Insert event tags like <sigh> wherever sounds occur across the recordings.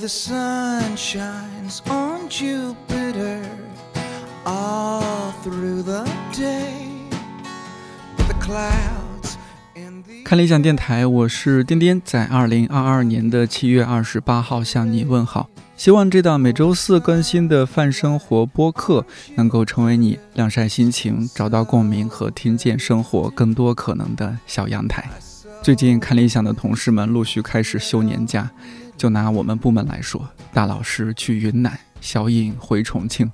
the sun shines on Jupiter all through the day. But the clouds in the 看理想电台，我是颠颠，在二零二二年的七月二十八号向你问好。希望这档每周四更新的泛生活播客能够成为你晾晒心情、找到共鸣和听见生活更多可能的小阳台。最近看理想的同事们陆续开始休年假，就拿我们部门来说，大老师去云南，小颖回重庆，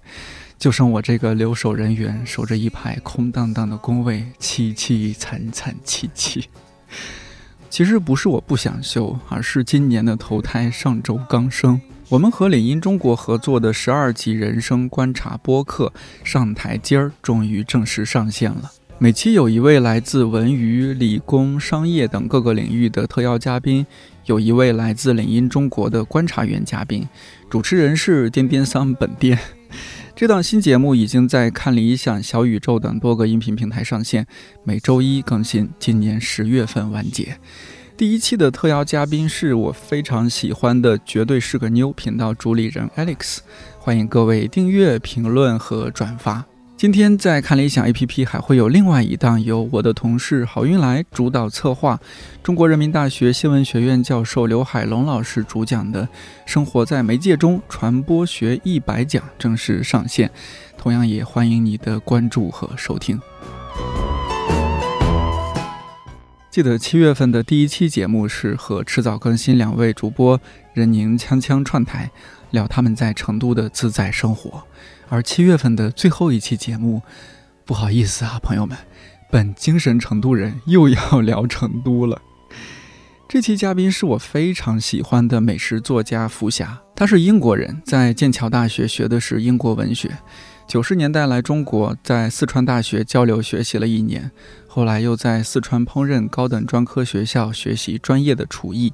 就剩我这个留守人员守着一排空荡荡的工位，凄凄惨惨戚戚。其实不是我不想休，而是今年的头胎上周刚生。我们和领英中国合作的十二集人生观察播客上台阶儿，终于正式上线了。每期有一位来自文娱、理工、商业等各个领域的特邀嘉宾，有一位来自领英中国的观察员嘉宾，主持人是颠颠桑本颠。<laughs> 这档新节目已经在看理想、小宇宙等多个音频平台上线，每周一更新，今年十月份完结。第一期的特邀嘉宾是我非常喜欢的，绝对是个妞频道主理人 Alex，欢迎各位订阅、评论和转发。今天在看理想 APP 还会有另外一档由我的同事郝云来主导策划，中国人民大学新闻学院教授刘海龙老师主讲的《生活在媒介中：传播学一百讲》正式上线，同样也欢迎你的关注和收听。记得七月份的第一期节目是和迟早更新两位主播任宁、锵锵串台，聊他们在成都的自在生活。而七月份的最后一期节目，不好意思啊，朋友们，本精神成都人又要 <laughs> 聊成都了。这期嘉宾是我非常喜欢的美食作家福霞，他是英国人，在剑桥大学学的是英国文学，九十年代来中国，在四川大学交流学习了一年。后来又在四川烹饪高等专科学校学习专业的厨艺，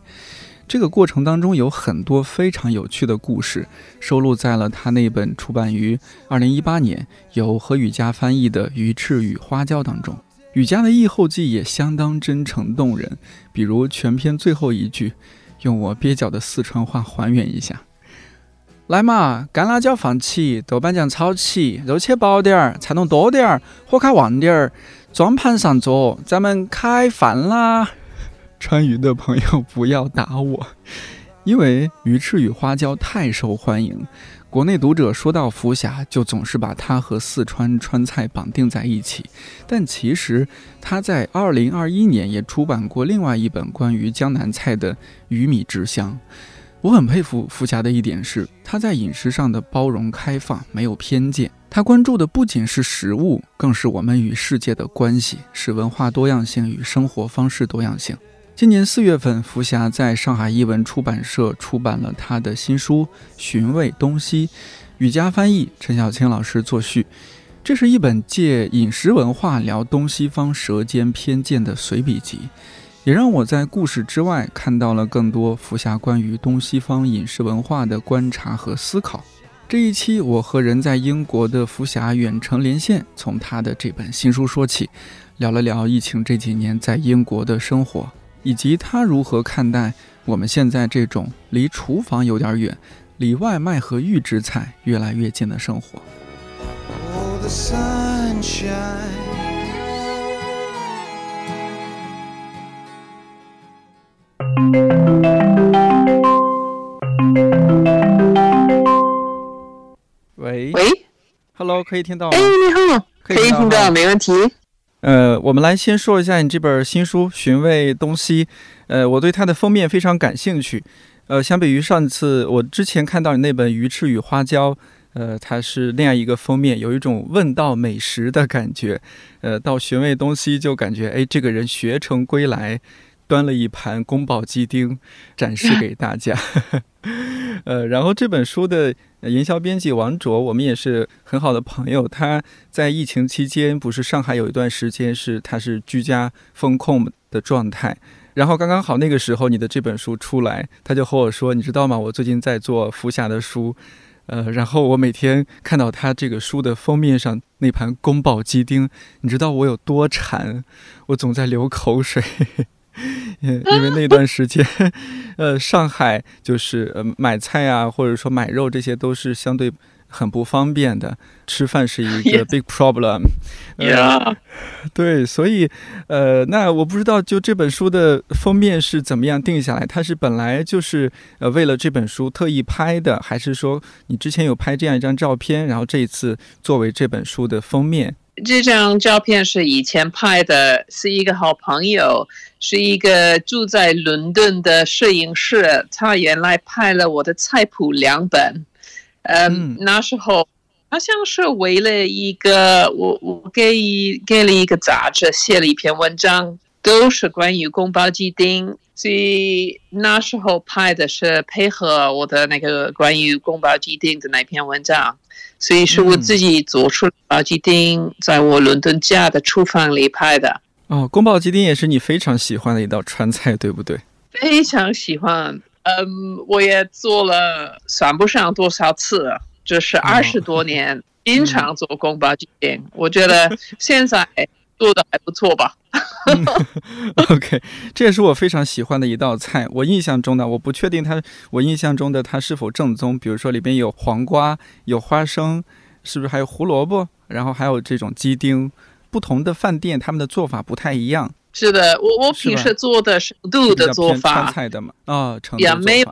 这个过程当中有很多非常有趣的故事，收录在了他那本出版于二零一八年由何雨佳翻译的《鱼翅与花椒》当中。雨佳的译后记也相当真诚动人，比如全篇最后一句，用我蹩脚的四川话还原一下：“来嘛，干辣椒放起，豆瓣酱炒起，肉切薄点儿，菜弄多点儿，火开旺点儿。”装盘上桌，咱们开饭啦！川渝的朋友不要打我，<laughs> 因为鱼翅与花椒太受欢迎。国内读者说到福霞，就总是把它和四川川菜绑定在一起。但其实他在二零二一年也出版过另外一本关于江南菜的《鱼米之乡》。我很佩服福霞的一点是，他在饮食上的包容开放，没有偏见。他关注的不仅是食物，更是我们与世界的关系，是文化多样性与生活方式多样性。今年四月份，福霞在上海译文出版社出版了他的新书《寻味东西》，雨佳翻译，陈小青老师作序。这是一本借饮食文化聊东西方舌尖偏见的随笔集，也让我在故事之外看到了更多福霞关于东西方饮食文化的观察和思考。这一期，我和人在英国的福霞远程连线，从他的这本新书说起，聊了聊疫情这几年在英国的生活，以及他如何看待我们现在这种离厨房有点远、离外卖和预制菜越来越近的生活。Oh, the sunshine. Hello，喂喂，Hello，可以听到吗哎，？你好，可以听到，吗没问题。呃，我们来先说一下你这本新书《寻味东西》。呃，我对它的封面非常感兴趣。呃，相比于上次我之前看到你那本《鱼翅与花椒》，呃，它是那样一个封面，有一种问道美食的感觉。呃，到《寻味东西》就感觉，哎，这个人学成归来，端了一盘宫保鸡丁展示给大家。<laughs> 呃，然后这本书的营销编辑王卓，我们也是很好的朋友。他在疫情期间，不是上海有一段时间是他是居家风控的状态，然后刚刚好那个时候你的这本书出来，他就和我说，你知道吗？我最近在做福霞的书，呃，然后我每天看到他这个书的封面上那盘宫保鸡丁，你知道我有多馋，我总在流口水。因 <laughs> 因为那段时间，呃，上海就是呃买菜啊，或者说买肉这些都是相对。很不方便的，吃饭是一个 <laughs> big problem。对，所以，呃，那我不知道，就这本书的封面是怎么样定下来？它是本来就是呃为了这本书特意拍的，还是说你之前有拍这样一张照片，然后这一次作为这本书的封面？这张照片是以前拍的，是一个好朋友，是一个住在伦敦的摄影师，他原来拍了我的菜谱两本。嗯，那时候好像是为了一个我我给给了一个杂志写了一篇文章，都是关于宫保鸡丁，所以那时候拍的是配合我的那个关于宫保鸡丁的那篇文章，所以是我自己做出宫保鸡丁，在我伦敦家的厨房里拍的。哦，宫保鸡丁也是你非常喜欢的一道川菜，对不对？非常喜欢。嗯，我也做了，算不上多少次，就是二十多年，经常做宫保鸡丁。我觉得现在做的还不错吧。<laughs> OK，这也是我非常喜欢的一道菜。我印象中的，我不确定它，我印象中的它是否正宗。比如说里边有黄瓜，有花生，是不是还有胡萝卜？然后还有这种鸡丁。不同的饭店他们的做法不太一样。是的，我我平时做的是度的做法，川菜的嘛，啊，也没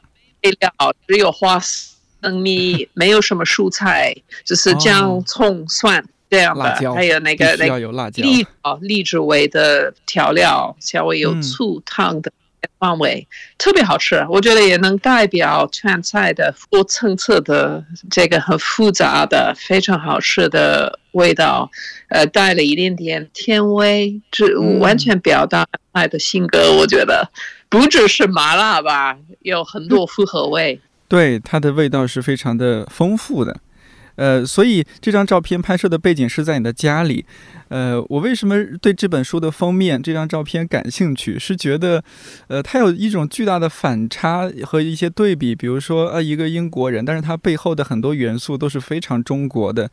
配料，只有花生米，没有什么蔬菜，只是姜、葱、蒜这样的，还有那个那个荔哦荔枝味的调料，稍微有醋汤的范围，特别好吃。我觉得也能代表川菜的多层次的这个很复杂的非常好吃的味道。呃，带了一点点甜味，这完全表达爱的性格。我觉得不只是麻辣吧，有很多复合味。<laughs> 对，它的味道是非常的丰富的。呃，所以这张照片拍摄的背景是在你的家里。呃，我为什么对这本书的封面这张照片感兴趣？是觉得，呃，它有一种巨大的反差和一些对比。比如说，呃，一个英国人，但是他背后的很多元素都是非常中国的。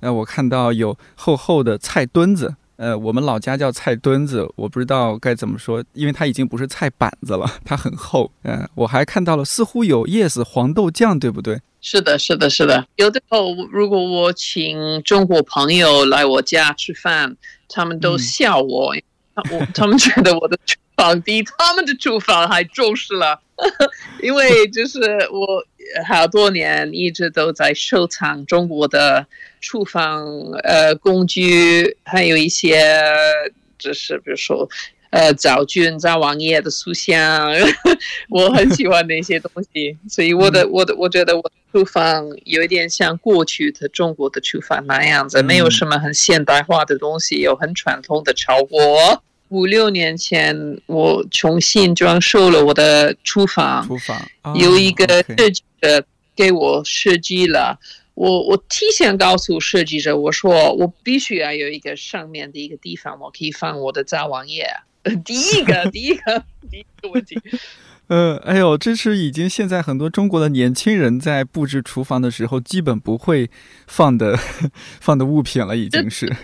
呃，我看到有厚厚的菜墩子，呃，我们老家叫菜墩子，我不知道该怎么说，因为它已经不是菜板子了，它很厚。嗯，我还看到了似乎有 yes 黄豆酱，对不对？是的，是的，是的。有的时候，如果我请中国朋友来我家吃饭，他们都笑我，我他们觉得我的厨房比他们的厨房还重视了，<laughs> 因为就是我好多年一直都在收藏中国的。厨房呃工具，还有一些就是比如说呃枣菌、灶王爷的塑像，<laughs> 我很喜欢那些东西，所以我的我的我觉得我的厨房有一点像过去的中国的厨房那样子，没有什么很现代化的东西，有很传统的炒锅。五六年前我重新装修了我的厨房，厨房有一个设计者给我设计了。我我提前告诉设计者，我说我必须要有一个上面的一个地方，我可以放我的灶王爷。<laughs> 第一个，<laughs> 第一个，第一个问题。<laughs> 呃，哎呦，这是已经现在很多中国的年轻人在布置厨房的时候，基本不会放的放的物品了，已经是。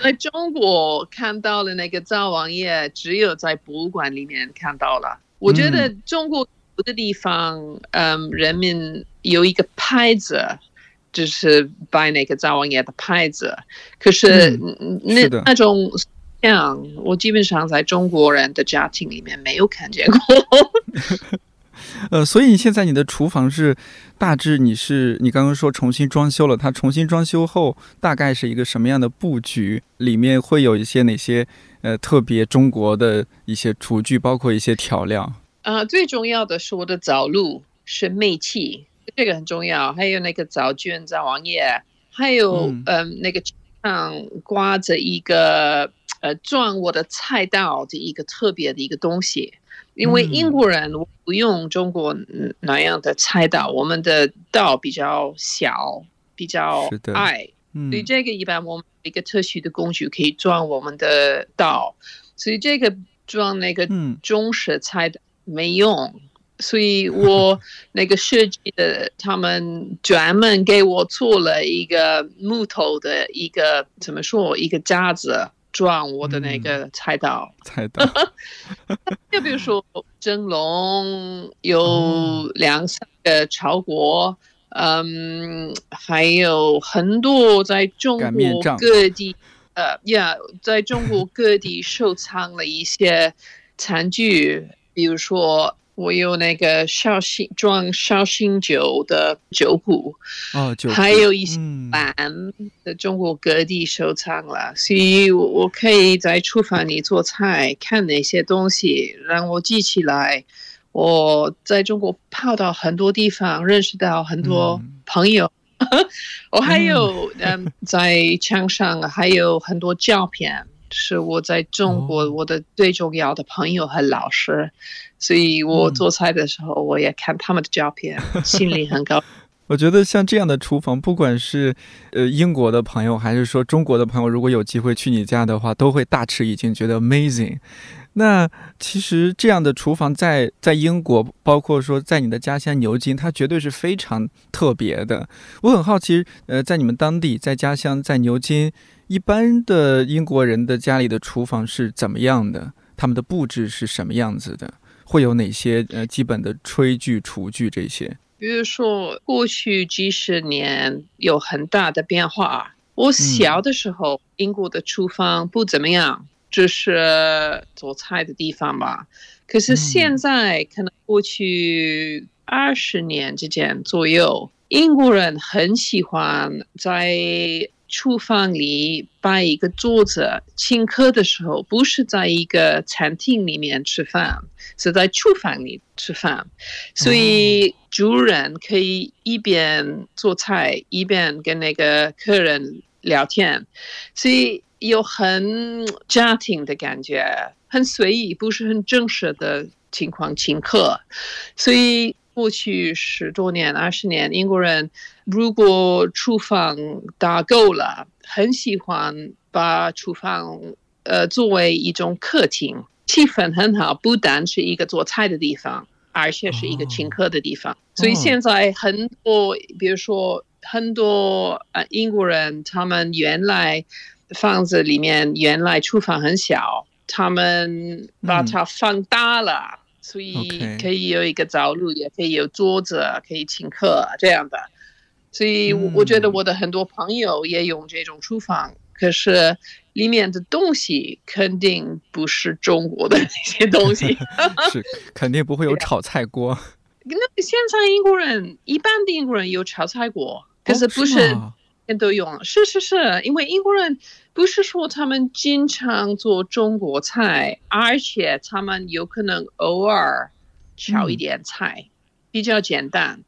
在中国看到了那个灶王爷，只有在博物馆里面看到了。我觉得中国有的地方，嗯，人民有一个牌子。就是摆那个灶王爷的牌子，可是那那种像我基本上在中国人的家庭里面没有看见过。<laughs> 呃，所以现在你的厨房是大致你是你刚刚说重新装修了，它重新装修后大概是一个什么样的布局？里面会有一些哪些呃特别中国的一些厨具，包括一些调料？啊，最重要的是我的早路是煤气。这个很重要，还有那个早卷、早王爷，还有嗯，那个上挂着一个呃撞我的菜刀的一个特别的一个东西，因为英国人不用中国那样的菜刀，我们的刀比较小，比较矮，所以这个一般我们一个特许的工具可以装我们的刀，所以这个装那个中式菜的没用。所以我那个设计的，他们专门给我做了一个木头的一个怎么说一个架子，装我的那个菜刀。菜刀，<laughs> <laughs> 就比如说蒸笼有哦两三个炒锅，嗯，还有很多在中国各地，呃，呀，在中国各地 <laughs> 收藏了一些餐具，比如说。我有那个绍兴装绍兴酒的酒谱，哦，酒还有一些嗯碗在中国各地收藏了，所以我我可以在厨房里做菜，看那些东西，让我记起来。我在中国跑到很多地方，认识到很多嗯朋友。<laughs> 我还有嗯，在墙上还有很多照片，是我在中国哦我的最重要的朋友和老师，所以我嗯做菜的时候，我也看他们的照片，<laughs> 心里很高兴。<laughs> 我觉得像这样的厨房，不管是呃英国的朋友，还是说中国的朋友，如果有机会去你家的话，都会大吃一惊，觉得 amazing。那其实这样的厨房在在英国，包括说在你的家乡牛津，它绝对是非常特别的。我很好奇，呃，在你们当地，在家乡，在牛津，一般的英国人的家里的厨房是怎么样的？他们的布置是什么样子的？会有哪些呃基本的炊具、厨具这些？比如说，过去几十年有很大的变化。我小的时候，英国的厨房不怎么样，只是做菜的地方吧。可是现在，可能过去二十年之间左右，英国人很喜欢在厨房里摆一个桌子，请客的时候不是在一个餐厅里面吃饭，是在厨房里吃饭。所以主人可以一边做菜一边跟那个客人聊天，所以有很家庭的感觉，很随意，不是很正式的情况请客。所以过去十多年、二十年，英国人如果厨房打够了，很喜欢把厨房呃作为一种客厅，气氛很好，不单是一个做菜的地方。而且是一个请客的地方，所以现在很多，比如说很多呃英国人，他们原来房子里面原来厨房很小，他们把它放大了，所以可以有一个着陆，也可以有桌子，可以请客这样的。所以我，我觉得我的很多朋友也用这种厨房，可是里面的东西肯定不是中国的那些东西。<laughs> 是肯定不会有炒菜锅，那现在英国人一般的英国人有炒菜锅，可是不哦是都用。是是是，因为英国人不是说他们经常做中国菜，而且他们有可能偶尔炒一点菜，比较简单。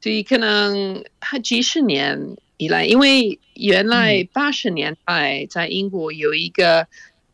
所以可能他几十年以来，因为原来八十年代在英国有一个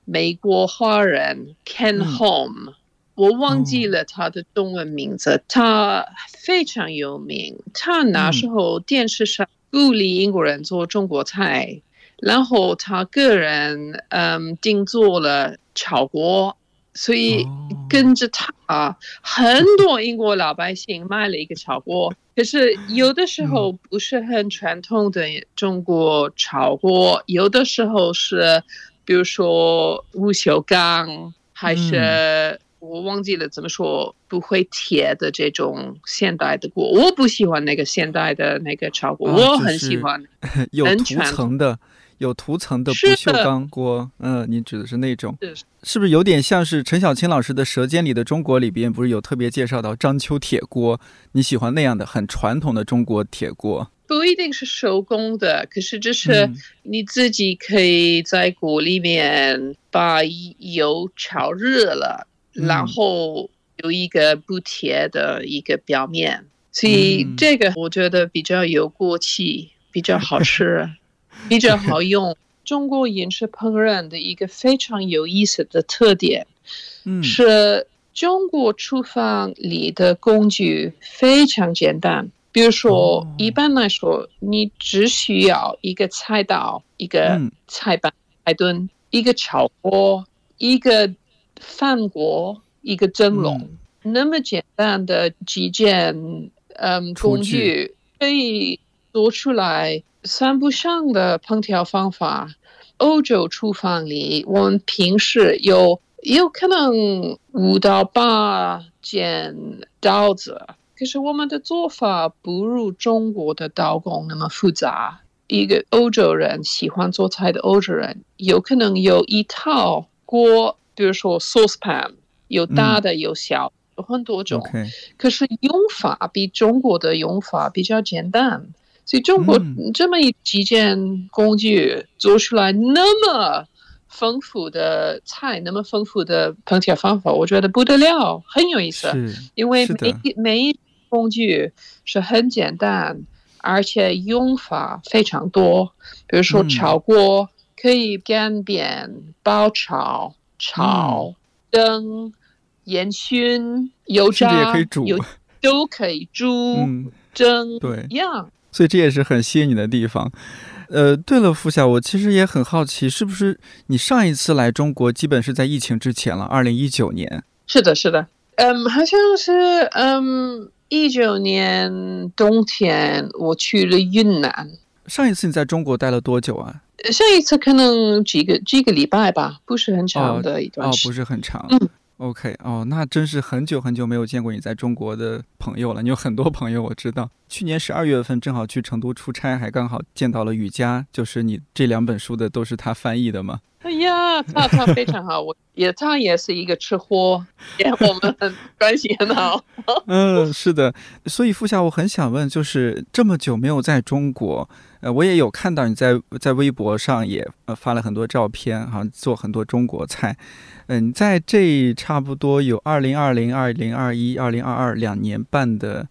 美国华人 Ken 嗯 Home，、我忘记了他的中文名字，他非常有名。他那时候电视上鼓励英国人做中国菜，然后他个人嗯定做了炒锅，所以哦跟着他，很多英国老百姓买了一个炒锅。可是有的时候不是很传统的中国炒锅，有的时候是，比如说不锈钢，还是、我忘记了怎么说，不会铁的这种现代的锅。我不喜欢那个现代的那个炒锅，啊我很喜欢。<laughs> 有涂层的，有涂层的不锈钢锅，嗯，你指的是那种，是是不是有点像是陈小青老师的《舌尖里的中国》里边不是有特别介绍到章丘铁锅？你喜欢那样的很传统的中国铁锅？不一定是手工的，可是就是嗯你自己可以在锅里面把油炒热了，嗯然后有一个不贴的一个表面，所以嗯。这个我觉得比较有锅气，比较好吃，<laughs> 比较好用。中国饮食烹饪的一个非常有意思的特点嗯，是中国厨房里的工具非常简单。比如说哦，一般来说，你只需要一个菜刀、一个嗯。菜板、菜墩、一个炒锅、一个饭锅、一个蒸笼，那么简单的几件嗯工具具，可以做出来算不上的烹调方法。欧洲厨房里，我们平时有有可能五到八件刀子，可是我们的做法不如中国的刀工那么复杂。一个欧洲人喜欢做菜的欧洲人，有可能有一套锅，比如说 saucepan，有大的有小，有很多种。可是用法比中国的用法比较简单，所以中国这么一几件工具做出来那么丰富的菜，那么丰富的烹调方法，我觉得不得了，很有意思。因为每每一工具是很简单。而且用法非常多，比如说炒锅可以干煸、爆炒、炒、蒸、烟熏、油炸，也可以煮 <laughs> 都可以煮、蒸，对，一样。所以这也是很吸引你的地方。呃，对了，付夏，我其实也很好奇，是不是你上一次来中国基本是在疫情之前了？二零一九年？是的，是的，嗯，好像是，嗯。一九年冬天，我去了云南。上一次你在中国待了多久啊？上一次可能几个几个礼拜吧，不是很长的一段时间。哦，不是很长。嗯，OK，哦，那真是很久很久没有见过你在中国的朋友了。你有很多朋友，我知道。去年十二月份正好去成都出差，还刚好见到了雨佳，就是你这两本书的都是他翻译的吗？哎呀，他他非常好，我也他也是一个吃货，<laughs> 也我们很关系很好。嗯，是的，所以付夏，我很想问，就是这么久没有在中国，呃，我也有看到你在在微博上也呃发了很多照片，好像做很多中国菜。嗯，在这差不多有二零二零、二零二一、二零二二两年半的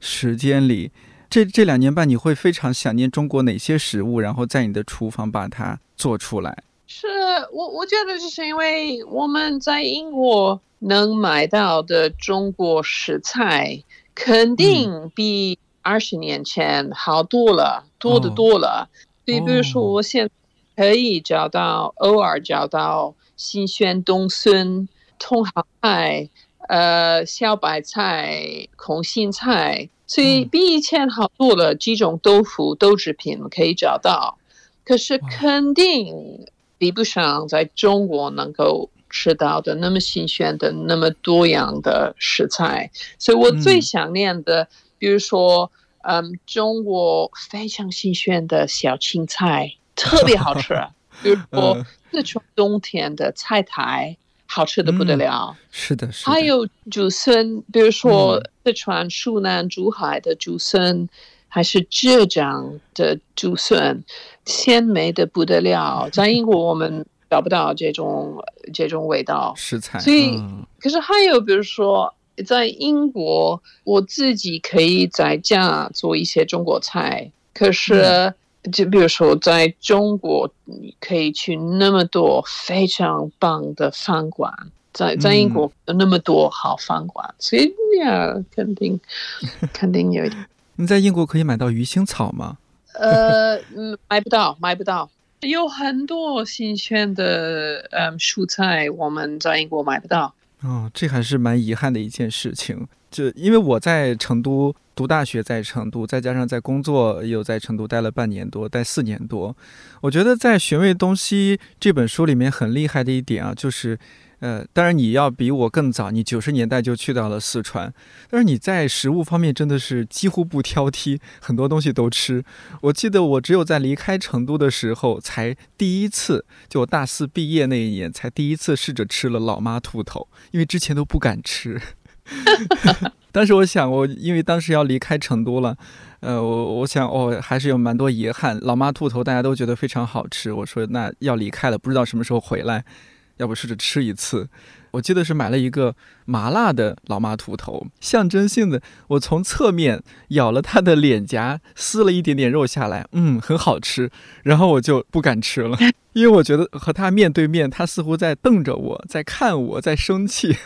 时间里，这这两年半你会非常想念中国哪些食物，然后在你的厨房把它做出来。是我，我觉得就是因为我们在英国能买到的中国食材，肯定比二十年前好多了，多的多了。所以，比如说，我现可以找到，偶尔找到新鲜冬笋、茼蒿菜、呃小白菜、空心菜，所以比以前好多了。几种豆腐、豆制品可以找到，可是肯定。比不上在中国能够吃到的那么新鲜的、那么多样的食材，所以我最想念的，比如说，嗯，中国非常新鲜的小青菜，特别好吃。<laughs> 比如说四川冬天的菜苔，好吃的不得了。是的，是的。还有竹笋，比如说四川蜀南珠海的竹笋。还是浙江的竹笋，鲜美的不得了。在英国我们找不到这种这种味道食材，所以可是还有比如说，在英国我自己可以在家做一些中国菜。可是就比如说在中国，你可以去那么多非常棒的饭馆，在在英国有那么多好饭馆，所以呀，肯定肯定有一点。<laughs> 你在英国可以买到鱼腥草吗？呃，嗯，买不到，买不到。有很多新鲜的嗯蔬菜，我们在英国买不到。哦，这还是蛮遗憾的一件事情。就因为我在成都读大学，在成都，再加上在工作又在成都待了半年多，待四年多。我觉得在《寻味东西》这本书里面很厉害的一点啊，就是。呃，当然你要比我更早，你九十年代就去到了四川，但是你在食物方面真的是几乎不挑剔，很多东西都吃。我记得我只有在离开成都的时候，才第一次，就我大四毕业那一年，才第一次试着吃了老妈兔头，因为之前都不敢吃。<laughs> 但是我想，我因为当时要离开成都了，呃，我我想，哦，还是有蛮多遗憾。老妈兔头大家都觉得非常好吃，我说那要离开了，不知道什么时候回来。要不试着吃一次，我记得是买了一个麻辣的老妈兔头，象征性的，我从侧面咬了它的脸颊，撕了一点点肉下来，嗯，很好吃。然后我就不敢吃了，因为我觉得和它面对面，它似乎在瞪着我，在看我，在生气。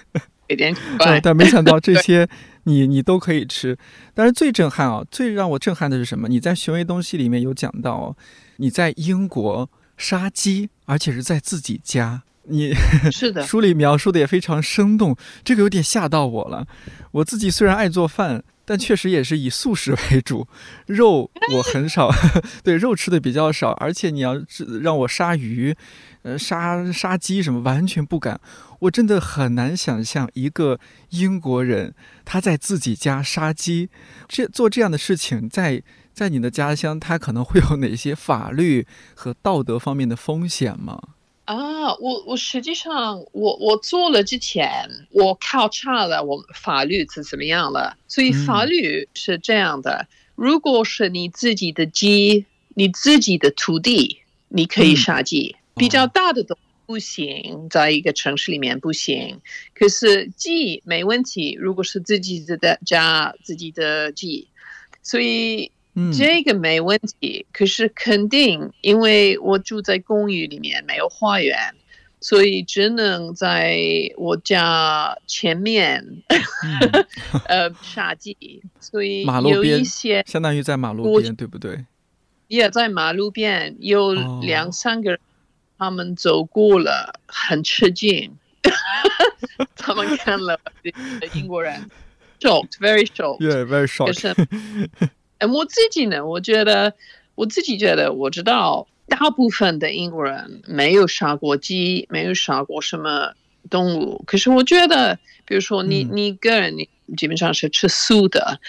有点 <laughs> 但没想到这 <laughs> 些你你都可以吃。但是最震撼啊，最让我震撼的是什么？你在寻味东西里面有讲到哦，你在英国杀鸡，而且是在自己家。你是的，<laughs> 书里描述的也非常生动，这个有点吓到我了。我自己虽然爱做饭，但确实也是以素食为主，肉我很少，<laughs> 对肉吃的比较少，而且你要让我杀鱼，呃杀杀鸡什么完全不敢，我真的很难想象一个英国人他在自己家杀鸡，这做这样的事情在。在你的家乡，他可能会有哪些法律和道德方面的风险吗？啊，我我实际上我我做了之前，我考察了我法律是怎么样了。所以法律是这样的：如果是你自己的鸡，你自己的土地，你可以杀鸡。比较大的都不行，在一个城市里面不行。可是鸡没问题，如果是自己的家自己的鸡，所以。这个没问题，可是肯定，因为我住在公寓里面，没有花园，所以只能在我家前面，<laughs> 呃，杀鸡。所以有一些相当于在马路边，对不对？也在马路边，有两三个人，他们走过了，很吃惊，<laughs> 他们看了 <laughs> 英国人，shocked，very shocked，yeah，very shocked。我自己呢，我觉得我自己觉得我知道，大部分的英国人没有杀过鸡，没有杀过什么动物。可是我觉得，比如说你你个人，你基本上是吃素的，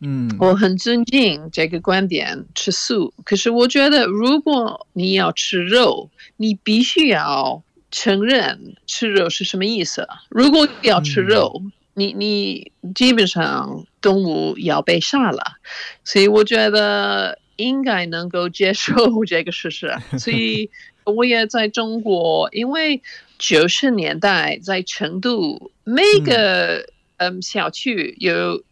嗯，我很尊敬这个观点，吃素。可是我觉得，如果你要吃肉，你必须要承认吃肉是什么意思。如果要吃肉，你你基本上动物要被杀了，所以我觉得应该能够接受这个事实。<laughs> 所以我也在中国，因为九十年代在成都每个嗯小区有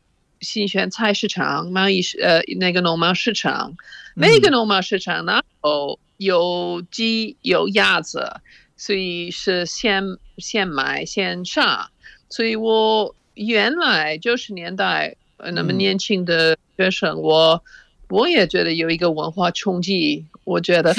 新鲜菜市场、贸易呃那个农贸市场，每个农贸市场然后有鸡有鸭子，所以是现现买现杀。所以我原来九十年代那么年轻的学生，我我也觉得有一个文化冲击。我觉得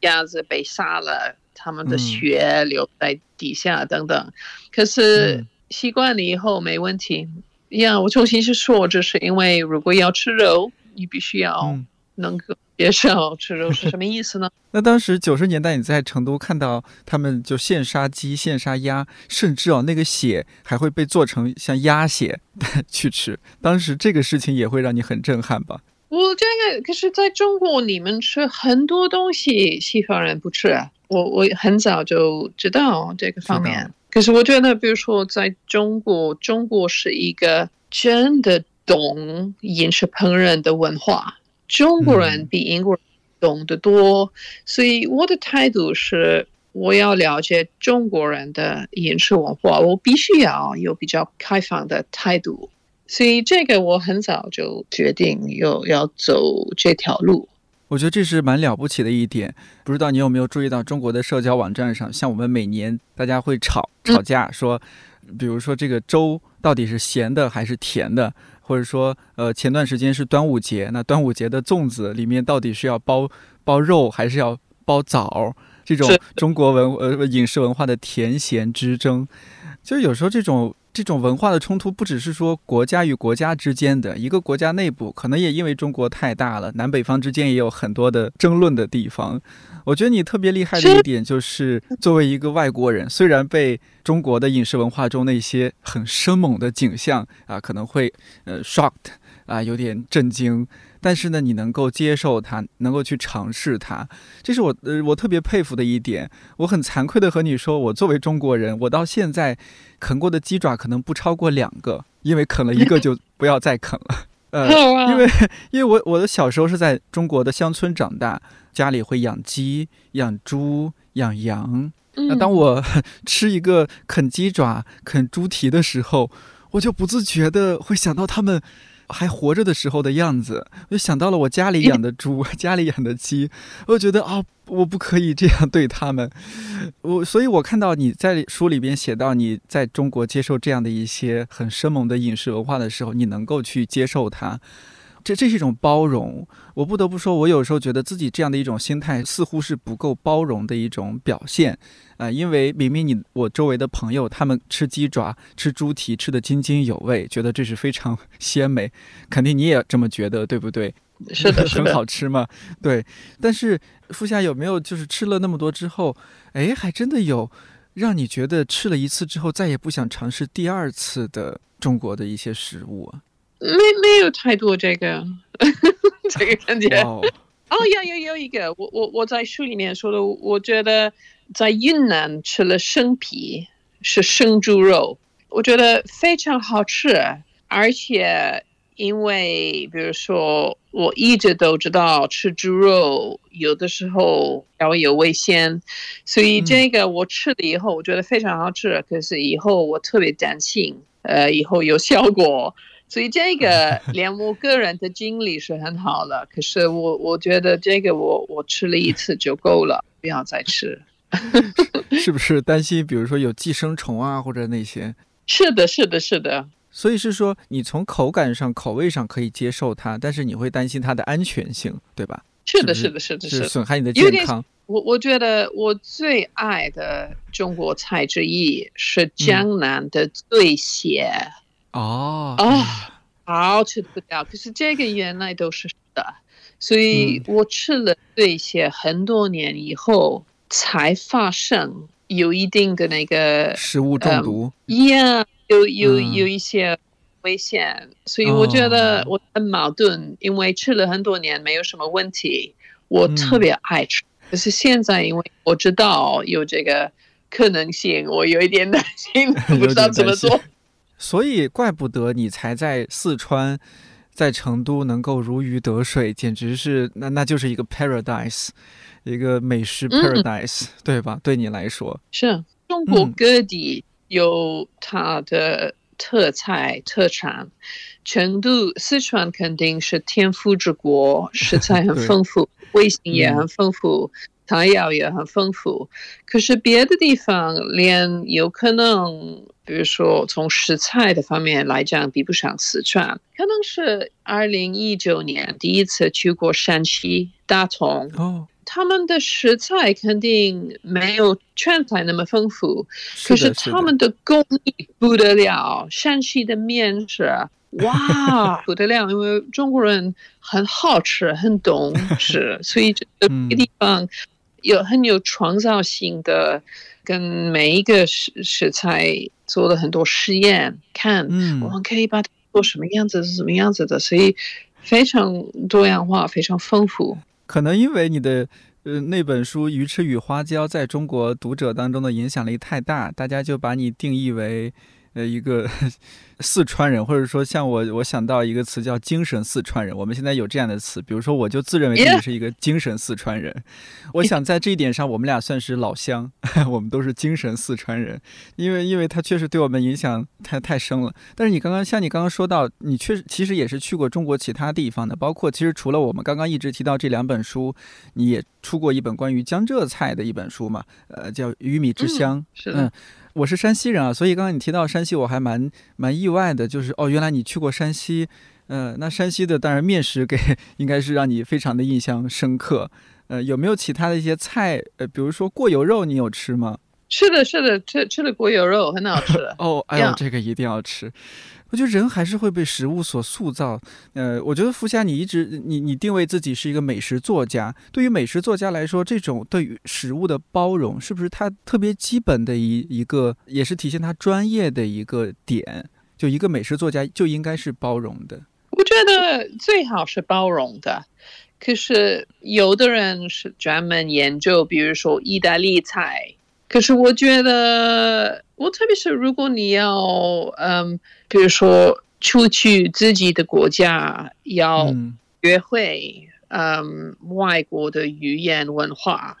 鸭子被杀了，他们的血流在底下等等。可是习惯了以后没问题。呀，我重新去说，这是因为如果要吃肉，你必须要能够。也是哦，吃肉是什么意思呢？<laughs> 那当时九十年代你在成都看到他们就现杀鸡、现杀鸭，甚至哦那个血还会被做成像鸭血 <laughs> 去吃，当时这个事情也会让你很震撼吧？我这个可是在中国，你们吃很多东西，西方人不吃。我我很早就知道这个方面。可是我觉得，比如说在中国，中国是一个真的懂饮食烹饪的文化。中国人比英国人懂得多，所以我的态度是，我要了解中国人的饮食文化，我必须要有比较开放的态度。所以这个我很早就决定要要走这条路。我觉得这是蛮了不起的一点。不知道你有没有注意到，中国的社交网站上，像我们每年大家会吵吵架，说，比如说这个粥到底是咸的还是甜的。或者说，呃，前段时间是端午节，那端午节的粽子里面到底是要包包肉还是要包枣？这种中国文呃饮食文化的甜咸之争，就有时候这种。这种文化的冲突不只是说国家与国家之间的，一个国家内部可能也因为中国太大了，南北方之间也有很多的争论的地方。我觉得你特别厉害的一点就是，作为一个外国人，虽然被中国的饮食文化中那些很生猛的景象啊，可能会呃 shocked 啊，有点震惊。但是呢，你能够接受它，能够去尝试它，这是我呃我特别佩服的一点。我很惭愧的和你说，我作为中国人，我到现在啃过的鸡爪可能不超过两个，因为啃了一个就不要再啃了。呃，<laughs> 因为因为我我的小时候是在中国的乡村长大，家里会养鸡、养猪、养羊。那当我 <laughs> 吃一个啃鸡爪、啃猪蹄的时候，我就不自觉的会想到他们。还活着的时候的样子，我就想到了我家里养的猪，<laughs> 家里养的鸡，我觉得啊，我不可以这样对他们。我，所以我看到你在书里边写到你在中国接受这样的一些很生猛的饮食文化的时候，你能够去接受它。这这是一种包容。我不得不说，我有时候觉得自己这样的一种心态似乎是不够包容的一种表现。啊，因为明明你我周围的朋友他们吃鸡爪、吃猪蹄吃得津津有味，觉得这是非常 <laughs> 鲜美，肯定你也这么觉得，对不对？<laughs> 是的，是很。好吃嘛。对，但是富夏有没有就是吃了那么多之后，哎，还真的有让你觉得吃了一次之后再也不想尝试第二次的中国的一些食物啊？没没有太多这个这个感觉。哦，哦，有有有一个，我我我在书里面说的，我觉得在云南吃了生皮，是生猪肉，我觉得非常好吃，而且因为比如说我一直都知道吃猪肉有的时候要有危险，所以嗯这个我吃了以后，我觉得非常好吃，可是以后我特别担心，呃，以后有效果。所以这个 <laughs> 连我个人的经历是很好的，可是我我觉得这个我我吃了一次就够了，不要再吃。<laughs> 是不是担心，比如说有寄生虫啊，或者那些？<laughs> 是的，是的，是的，所以是说，你从口感上、口味上可以接受它，但是你会担心它的安全性，对吧？是的，是是的，是的，是。损害你的健康。我我觉得我最爱的中国菜之一是江南的醉蟹，哦，啊好吃不了。可是这个原来都是的，所以我吃了这些很多年以后才发生有一定的那个食物中毒。呀，有有嗯。有一些危险，所以我觉得哦我很矛盾，因为吃了很多年没有什么问题，我嗯特别爱吃，可是现在因为我知道有这个可能性，我有一点担心，<laughs> 不知道怎么做。所以怪不得你才在四川，在成都能够如鱼得水，简直是那那就是一个 paradise，一个美食嗯 paradise，、对吧？对你来说，是中国嗯。各地有它的特菜特产，成都、四川肯定是天府之国，食 <laughs> 材很丰富，味型也嗯。很丰富，菜肴也很丰富。可是别的地方连有可能，比如说从食材的方面来讲，比不上四川。可能是二零一九年第一次去过山西大同，哦，他们的食材肯定没有川菜那么丰富，可是他们的工艺不得了。山西的面食，哇，<laughs> 不得了！因为中国人很好吃，很懂吃，<laughs> 所以这个嗯地方有很有创造性的，跟每一个食食材做了很多实验，看嗯我们可以把它做什么样子，是什么样子的，所以非常多样化，非常丰富。可能因为你的呃那本书《鱼翅与花椒》在中国读者当中的影响力太大，大家就把你定义为呃一个 <laughs> 四川人，或者说像我我想到一个词叫精神四川人。我们现在有这样的词，比如说我就自认为自己是一个精神四川人。<laughs> 我想在这一点上，我们俩算是老乡，<laughs> 我们都是精神四川人，因为因为他确实对我们影响太太深了。但是你刚刚像你刚刚说到，你确实其实也是去过中国其他地方的，包括其实除了我们刚刚一直提到这两本书，你也出过一本关于江浙菜的一本书嘛，呃，叫《鱼米之乡》。是的，嗯我是山西人啊，所以刚刚你提到山西，我还蛮蛮意外的，就是哦，原来你去过山西。呃，那山西的当然面食给应该是让你非常的印象深刻。呃，有没有其他的一些菜？呃，比如说过油肉，你有吃吗？是的，是的，吃吃的过油肉很好吃。哦，哎呦呀，这个一定要吃。我觉得人还是会被食物所塑造。呃，我觉得福霞，你一直你你定位自己是一个美食作家。对于美食作家来说，这种对于食物的包容，是不是他特别基本的一一个，也是体现他专业的一个点？就一个美食作家就应该是包容的。我觉得最好是包容的，可是有的人是专门研究，比如说意大利菜。可是我觉得，我特别是如果你要，嗯，比如说出去自己的国家要嗯，学会，嗯，外国的语言文化，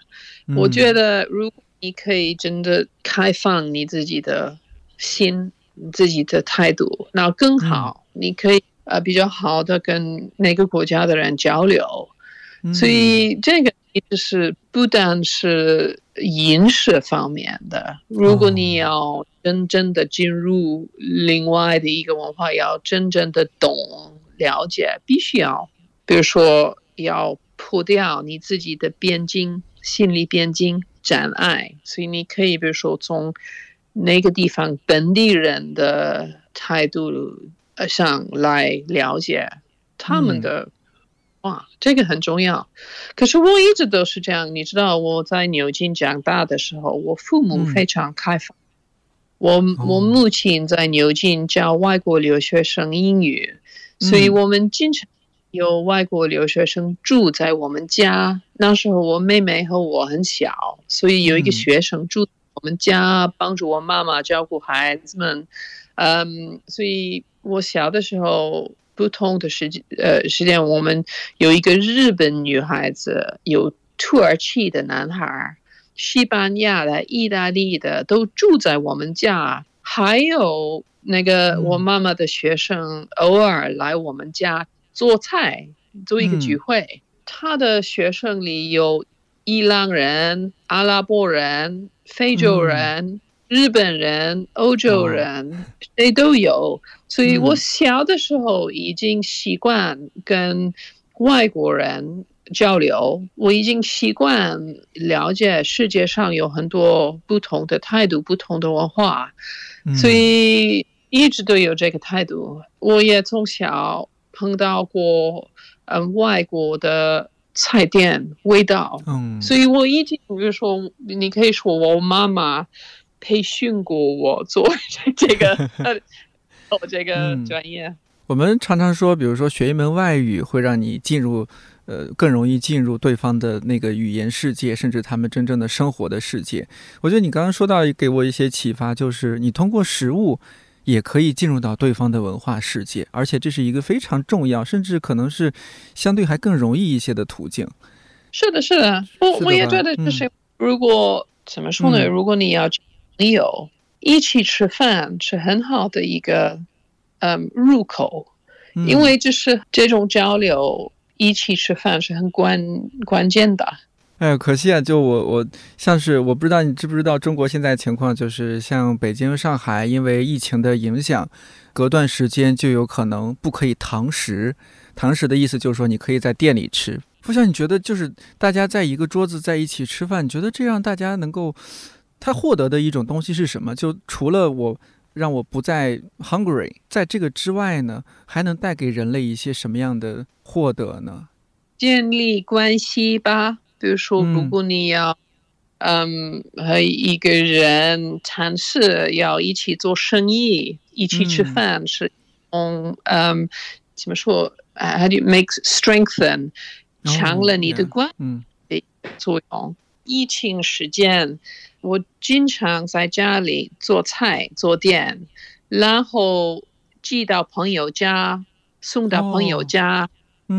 嗯我觉得，如果你可以真的开放你自己的心、你自己的态度，那更好。你可以呃比较好的跟那个国家的人交流。嗯所以这个其实是不单是饮食方面的，如果你要真正的进入另外的一个文化，要真正的懂了解，必须要，比如说要破掉你自己的边境、心理边境障碍，所以你可以比如说从那个地方本地人的态度上来了解他们的。哇，这个很重要。可是我一直都是这样，你知道我在牛津长大的时候，我父母非常开放。我我母亲在牛津教外国留学生英语，所以我们经常有外国留学生住在我们家。那时候我妹妹和我很小，所以有一个学生住我们家，帮助我妈妈照顾孩子们。嗯，所以我小的时候。不同的时间，呃，时间我们有一个日本女孩子，有土耳其的男孩，西班牙的、意大利的都住在我们家，还有那个我妈妈的学生偶尔来我们家做菜，做一个聚会。他的学生里有伊朗人、阿拉伯人、非洲人。日本人、欧洲人，谁都有，所以我小的时候已经习惯跟外国人交流，我已经习惯了解世界上有很多不同的态度、不同的文化，所以一直都有这个态度。我也从小碰到过嗯外国的菜店味道，嗯，所以我已经比如说，你可以说我妈妈。培训过我做 <laughs> 这个，做这个专业。我们常常说，比如说学一门外语会让你进入，呃，更容易进入对方的那个语言世界，甚至他们真正的生活的世界。我觉得你刚刚说到给我一些启发，就是你通过食物也可以进入到对方的文化世界，而且这是一个非常重要，甚至可能是相对还更容易一些的途径。是的，是的，我我也觉得就是，如果怎么说呢？如果你要。朋友一起吃饭是很好的一个嗯入口，因为就是这种交流，一起吃饭是很关关键的。哎，可惜啊，就我我像是我不知道你知不知道中国现在情况，就是像北京、上海，因为疫情的影响，隔段时间就有可能不可以堂食。堂食的意思就是说，你可以在店里吃。不像你觉得，就是大家在一个桌子在一起吃饭，你觉得这样大家能够。他获得的一种东西是什么？就除了我让我不再 hungry，在这个之外呢，还能带给人类一些什么样的获得呢？建立关系吧。比如说，如果你要，嗯，和一个人尝试，要一起做生意，一起吃饭，是，嗯，嗯，怎么说？How do you make strengthen？强了你的关系作用。疫情时间。我经常在家里做菜做店，然后寄到朋友家，送到朋友家。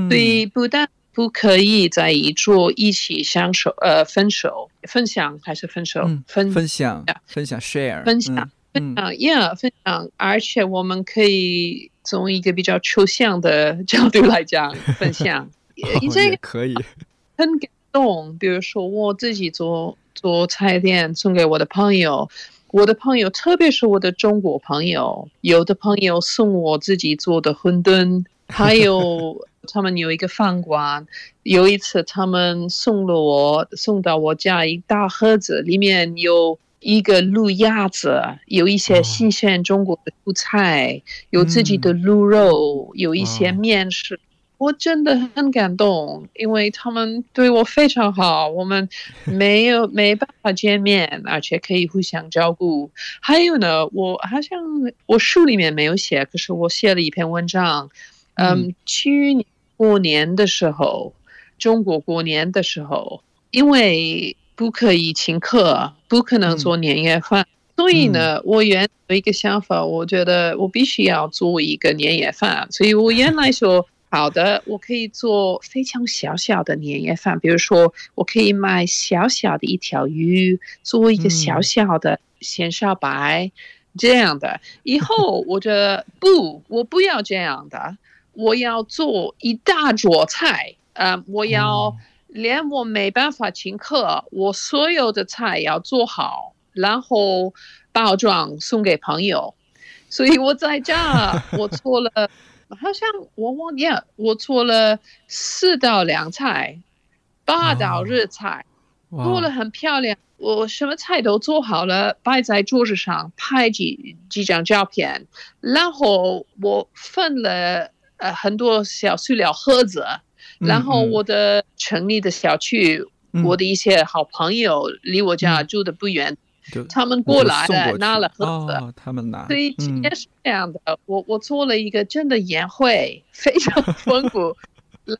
所以不但不可以在一桌一起相守，呃，分手分享还是分手分分享分享 share 分享分享 yeah 分享，而且我们可以从一个比较抽象的角度来讲分享，<laughs> 这个可以很感动。比如说我自己做。做菜店送给我的朋友，我的朋友，特别是我的中国朋友，有的朋友送我自己做的馄饨，还有 <laughs> 他们有一个饭馆，有一次他们送了我送到我家一大盒子，里面有一个卤鸭子，有一些新鲜中国的蔬菜，有自己的卤肉，有一些面食。我真的很感动，因为他们对我非常好。我们 <laughs> 没有没办法见面，而且可以互相照顾。还有呢，我好像我书里面没有写，可是我写了一篇文章。嗯，去年过年的时候，中国过年的时候，因为不可以请客，不可能做年夜饭，所以呢，我原有一个想法，我觉得我必须要做一个年夜饭。所以我原来说。好的，我可以做非常小小的年夜饭，比如说，我可以买小小的一条鱼，做一个小小的鲜烧白，这样的。以后我觉得不，我不要这样的，我要做一大桌菜，呃，我要连我没办法请客，我所有的菜要做好，然后包装送给朋友。所以我在这，我做了。好像我忘呀，我做了四道凉菜，八道日菜，做了很漂亮。我什么菜都做好了，摆在桌子上，拍几几张照片，然后我分了呃很多小塑料盒子，然后我的城里的小区，我的一些好朋友离我家住的不远。他们过来了，拿了盒子，他们拿。所以今天是这样的，我我做了一个真的宴会，非常 <laughs> 丰富。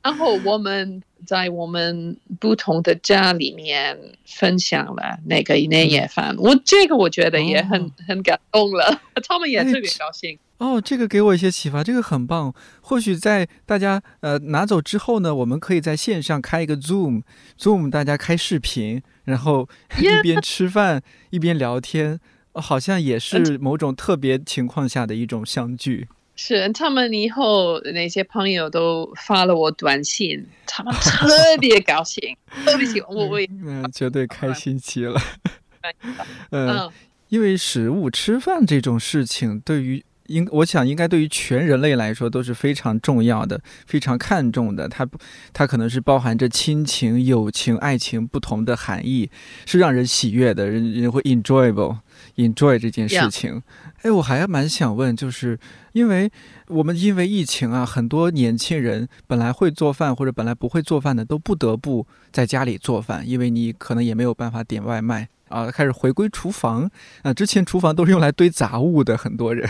然后我们在我们不同的家里面分享了那个年夜饭，我这个我觉得也很很感动了，他们也特别高兴。哦，这个给我一些启发，这个很棒。或许在大家呃拿走之后呢，我们可以在线上开一个 Zoom，Zoom 大家开视频，然后 <laughs> 一边吃饭一边聊天，好像也是某种特别情况下的一种相聚。是，他们以后那些朋友都发了我短信，他们特 <laughs> 别高兴，特别喜欢我，我也 <laughs> 嗯，绝对开心极了。嗯，因为食物吃饭这种事情对于。应我想应该对于全人类来说都是非常重要的、非常看重的。它它可能是包含着亲情、友情、爱情不同的含义，是让人喜悦的，人人会 enjoyable enjoy 这件事情。哎，我还蛮想问，就是因为我们因为疫情啊，很多年轻人本来会做饭或者本来不会做饭的，都不得不在家里做饭，因为你可能也没有办法点外卖啊，开始回归厨房啊。之前厨房都是用来堆杂物的，很多人。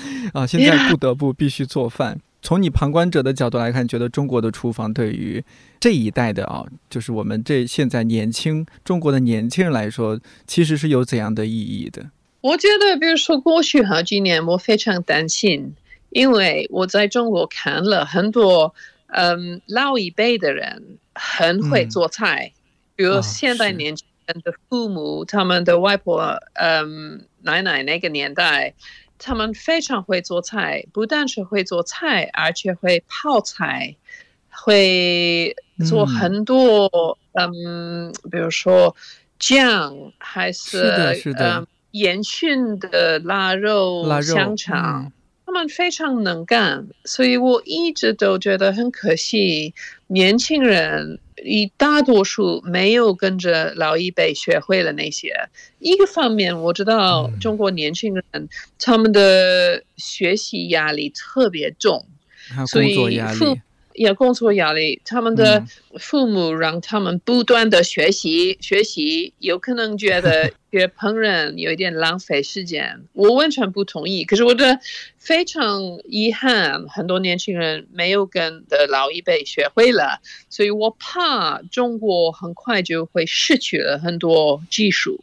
<laughs> 啊，现在不得不必须做饭。从你旁观者的角度来看，觉得中国的厨房对于这一代的啊，就是我们这现在年轻中国的年轻人来说，其实是有怎样的意义的？我觉得，比如说过去好几年，我非常担心，因为我在中国看了很多，嗯，老一辈的人很会做菜，比如现代年轻人的父母，他们的外婆，嗯，奶奶那个年代。他们非常会做菜，不但是会做菜，而且会泡菜，会做很多，嗯，比如说酱，还是嗯烟熏的腊肉、香肠。他们非常能干，所以我一直都觉得很可惜，年轻人。以大多数没有跟着老一辈学会了那些。一个方面，我知道中国年轻人他们的学习压力特别重，所以父。也工作压力，他们的父母让他们不断的学习学习，有可能觉得学烹饪有一点浪费时间。我完全不同意，可是我的非常遗憾，很多年轻人没有跟的老一辈学会了，所以我怕中国很快就会失去了很多技术，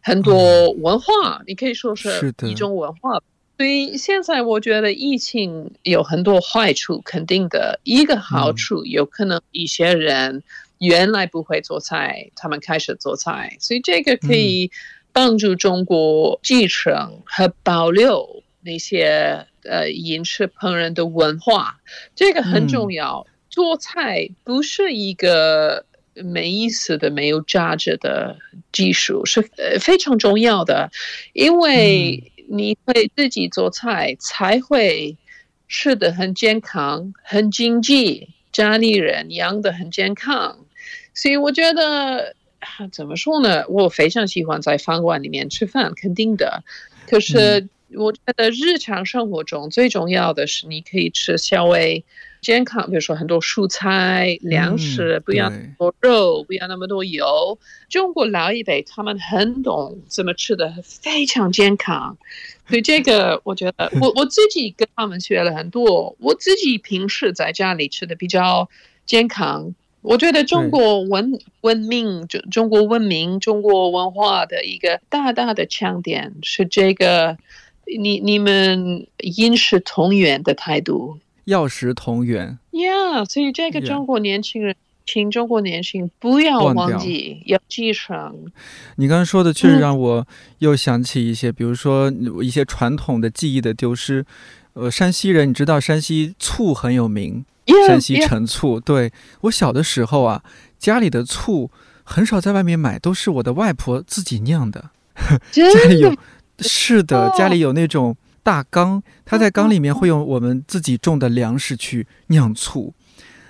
很多文化，你可以说是一种文化。所以现在我觉得疫情有很多坏处，肯定的。一个好处，有可能一些人原来不会做菜，他们开始做菜，所以这个可以帮助中国继承和保留那些呃饮食烹饪的文化，这个很重要。做菜不是一个没意思的、没有价值的技术，是呃非常重要的，因为。你会自己做菜，才会吃的很健康、很经济，家里人养的很健康。所以我觉得，怎么说呢？我非常喜欢在饭馆里面吃饭，肯定的。可是我觉得日常生活中最重要的是，你可以吃稍微。健康，比如说很多蔬菜、粮食，不要那么多肉，不要那么多油。中国老一辈他们很懂怎么吃的非常健康，所以这个我觉得我我自己跟他们学了很多。我自己平时在家里吃的比较健康。我觉得中国文文明，中中国文明、中国文化的一个大大的强点是这个，你你们饮食同源的态度。药食同源，Yeah，所以这个中国年轻人，请中国年轻不要忘记要继承。你刚刚说的确实让我又想起一些，比如说一些传统的技艺的丢失。呃，山西人，你知道山西醋很有名，山西陈醋。对我小的时候啊，家里的醋很少在外面买，都是我的外婆自己酿的。<laughs> 家里有，是的，家里有那种。大缸，它在缸里面会用我们自己种的粮食去酿醋。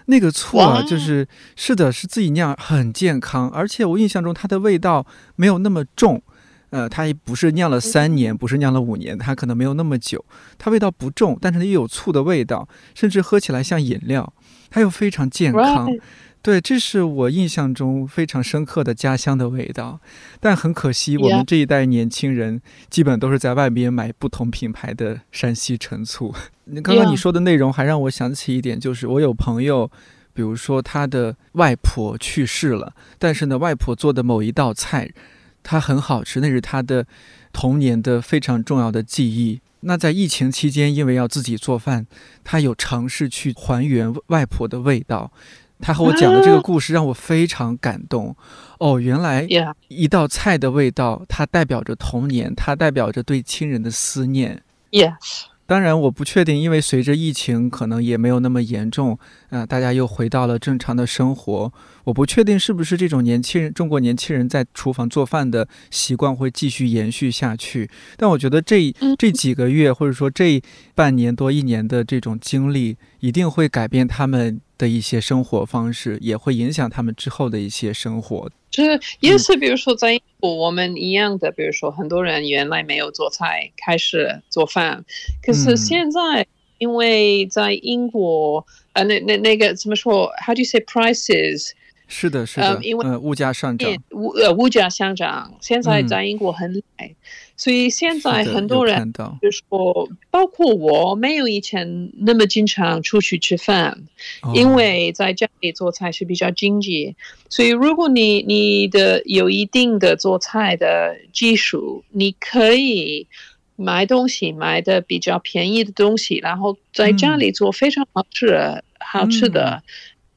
那个醋啊，就是是的，是自己酿，很健康，而且我印象中它的味道没有那么重。呃，它也不是酿了三年，不是酿了五年，它可能没有那么久，它味道不重，但是又有醋的味道，甚至喝起来像饮料，它又非常健康。Right 对，这是我印象中非常深刻的家乡的味道，但很可惜，我们这一代年轻人基本都是在外边买不同品牌的山西陈醋。你刚刚你说的内容还让我想起一点，就是我有朋友，比如说他的外婆去世了，但是呢，外婆做的某一道菜，它很好吃，那是他的童年的非常重要的记忆。那在疫情期间，因为要自己做饭，他有尝试去还原外婆的味道。他和我讲的这个故事让我非常感动。哦，原来一道菜的味道，它代表着童年，它代表着对亲人的思念。Yes. 当然，我不确定，因为随着疫情可能也没有那么严重，呃，大家又回到了正常的生活。我不确定是不是这种年轻人，中国年轻人在厨房做饭的习惯会继续延续下去。但我觉得这嗯这几个月，或者说这半年多一年的这种经历，一定会改变他们的一些生活方式，也会影响他们之后的一些生活。这也是，比如说在英国，我们一样的，比如说很多人原来没有做菜，开始做饭，可是嗯现在因为在英国，呃，那那那个怎么说？How do you say prices？是的，是的，呃因为呃，物价上涨，物呃物价上涨，现在嗯在英国很累，所以现在很多人，就是说，包括我，没有以前那么经常出去吃饭。哦因为在家里做菜是比较经济，所以如果你你的有一定的做菜的技术，你可以买东西买的比较便宜的东西，然后在家里做非常好吃、好吃的。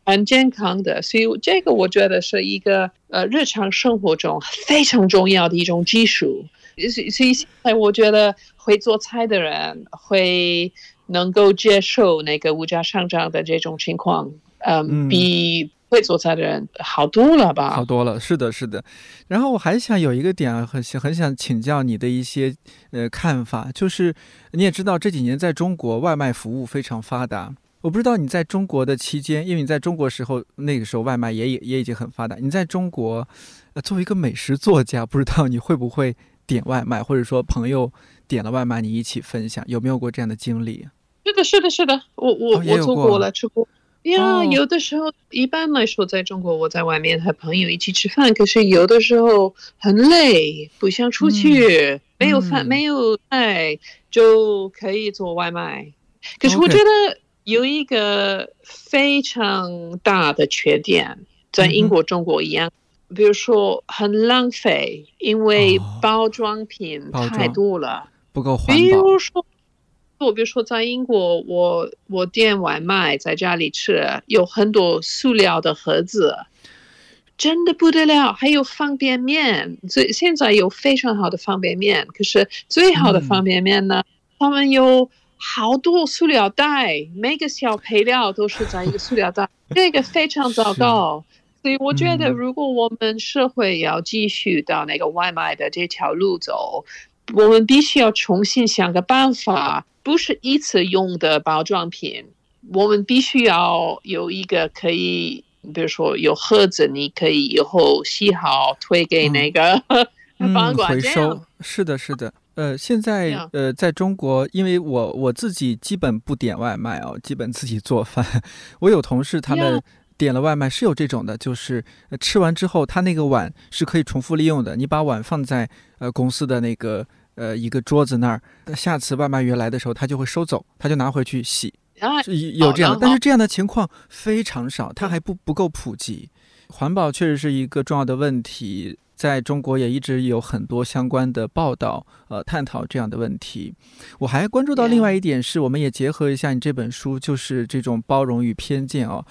很健康的，所以这个我觉得是一个呃日常生活中非常重要的一种技术。所以所以现在我觉得会做菜的人会能够接受那个物价上涨的这种情况，嗯，嗯比会做菜的人好多了吧？好多了，是的，是的。然后我还想有一个点啊，很想很想请教你的一些呃看法，就是你也知道这几年在中国外卖服务非常发达。我不知道你在中国的期间，因为你在中国时候那个时候外卖也也也已经很发达。你在中国，呃，作为一个美食作家，不知道你会不会点外卖，或者说朋友点了外卖你一起分享，有没有过这样的经历？是的，是的，是的，我我、哦我做过过了，吃过。呀、哦有的时候一般来说，在中国我在外面和朋友一起吃饭，可是有的时候很累，不想出去，没有饭、嗯没有菜，就可以做外卖。可是我觉得有一个非常大的缺点，在英国、中国一样，比如说很浪费，因为哦包装品太多了。不够环比？如说，我比如说在英国，我我点外卖在家里吃，有很多塑料的盒子，真的不得了。还有方便面，所以现在有非常好的方便面，可是最好的嗯方便面呢，他们有好多塑料袋，每个小配料都是在一个塑料袋，<laughs> 这个非常糟糕。所以我觉得，嗯如果我们社会要继续到那个外卖的这条路走，我们必须要重新想个办法，不是一次用的包装品，我们必须要有一个可以，比如说有盒子，你可以以后洗好推给那个保嗯，<laughs> 回收是的，是的。呃，现在呃，在中国，因为我我自己基本不点外卖哦，基本自己做饭。<laughs> 我有同事他们.点了外卖是有这种的，就是、呃吃完之后，他那个碗是可以重复利用的。你把碗放在呃公司的那个呃一个桌子那儿，下次外卖员来的时候，他就会收走，他就拿回去洗。啊，有这样的，但是这样的情况非常少，它还不不够普及。环保确实是一个重要的问题，在中国也一直有很多相关的报道，呃，探讨这样的问题。我还关注到另外一点是，我们也结合一下你这本书，就是这种包容与偏见哦。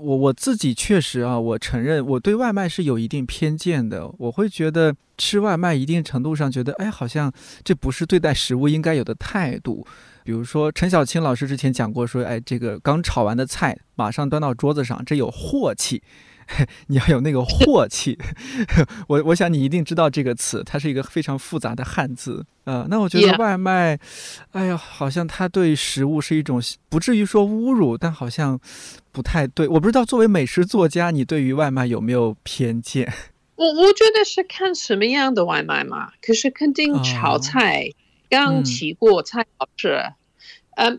我我自己确实啊，我承认我对外卖是有一定偏见的。我会觉得吃外卖一定程度上觉得，哎，好像这不是对待食物应该有的态度。比如说陈小青老师之前讲过说，哎，这个刚炒完的菜马上端到桌子上，这有镬气。<laughs> 你要有那个货气。<laughs> 我我想你一定知道这个词，它是一个非常复杂的汉字。呃，那我觉得.外卖，哎呀，好像它对食物是一种不至于说侮辱，但好像不太对。我不知道作为美食作家，你对于外卖有没有偏见？<laughs> 我我觉得是看什么样的外卖嘛，可是肯定哦炒菜、嗯刚起锅菜好吃。嗯，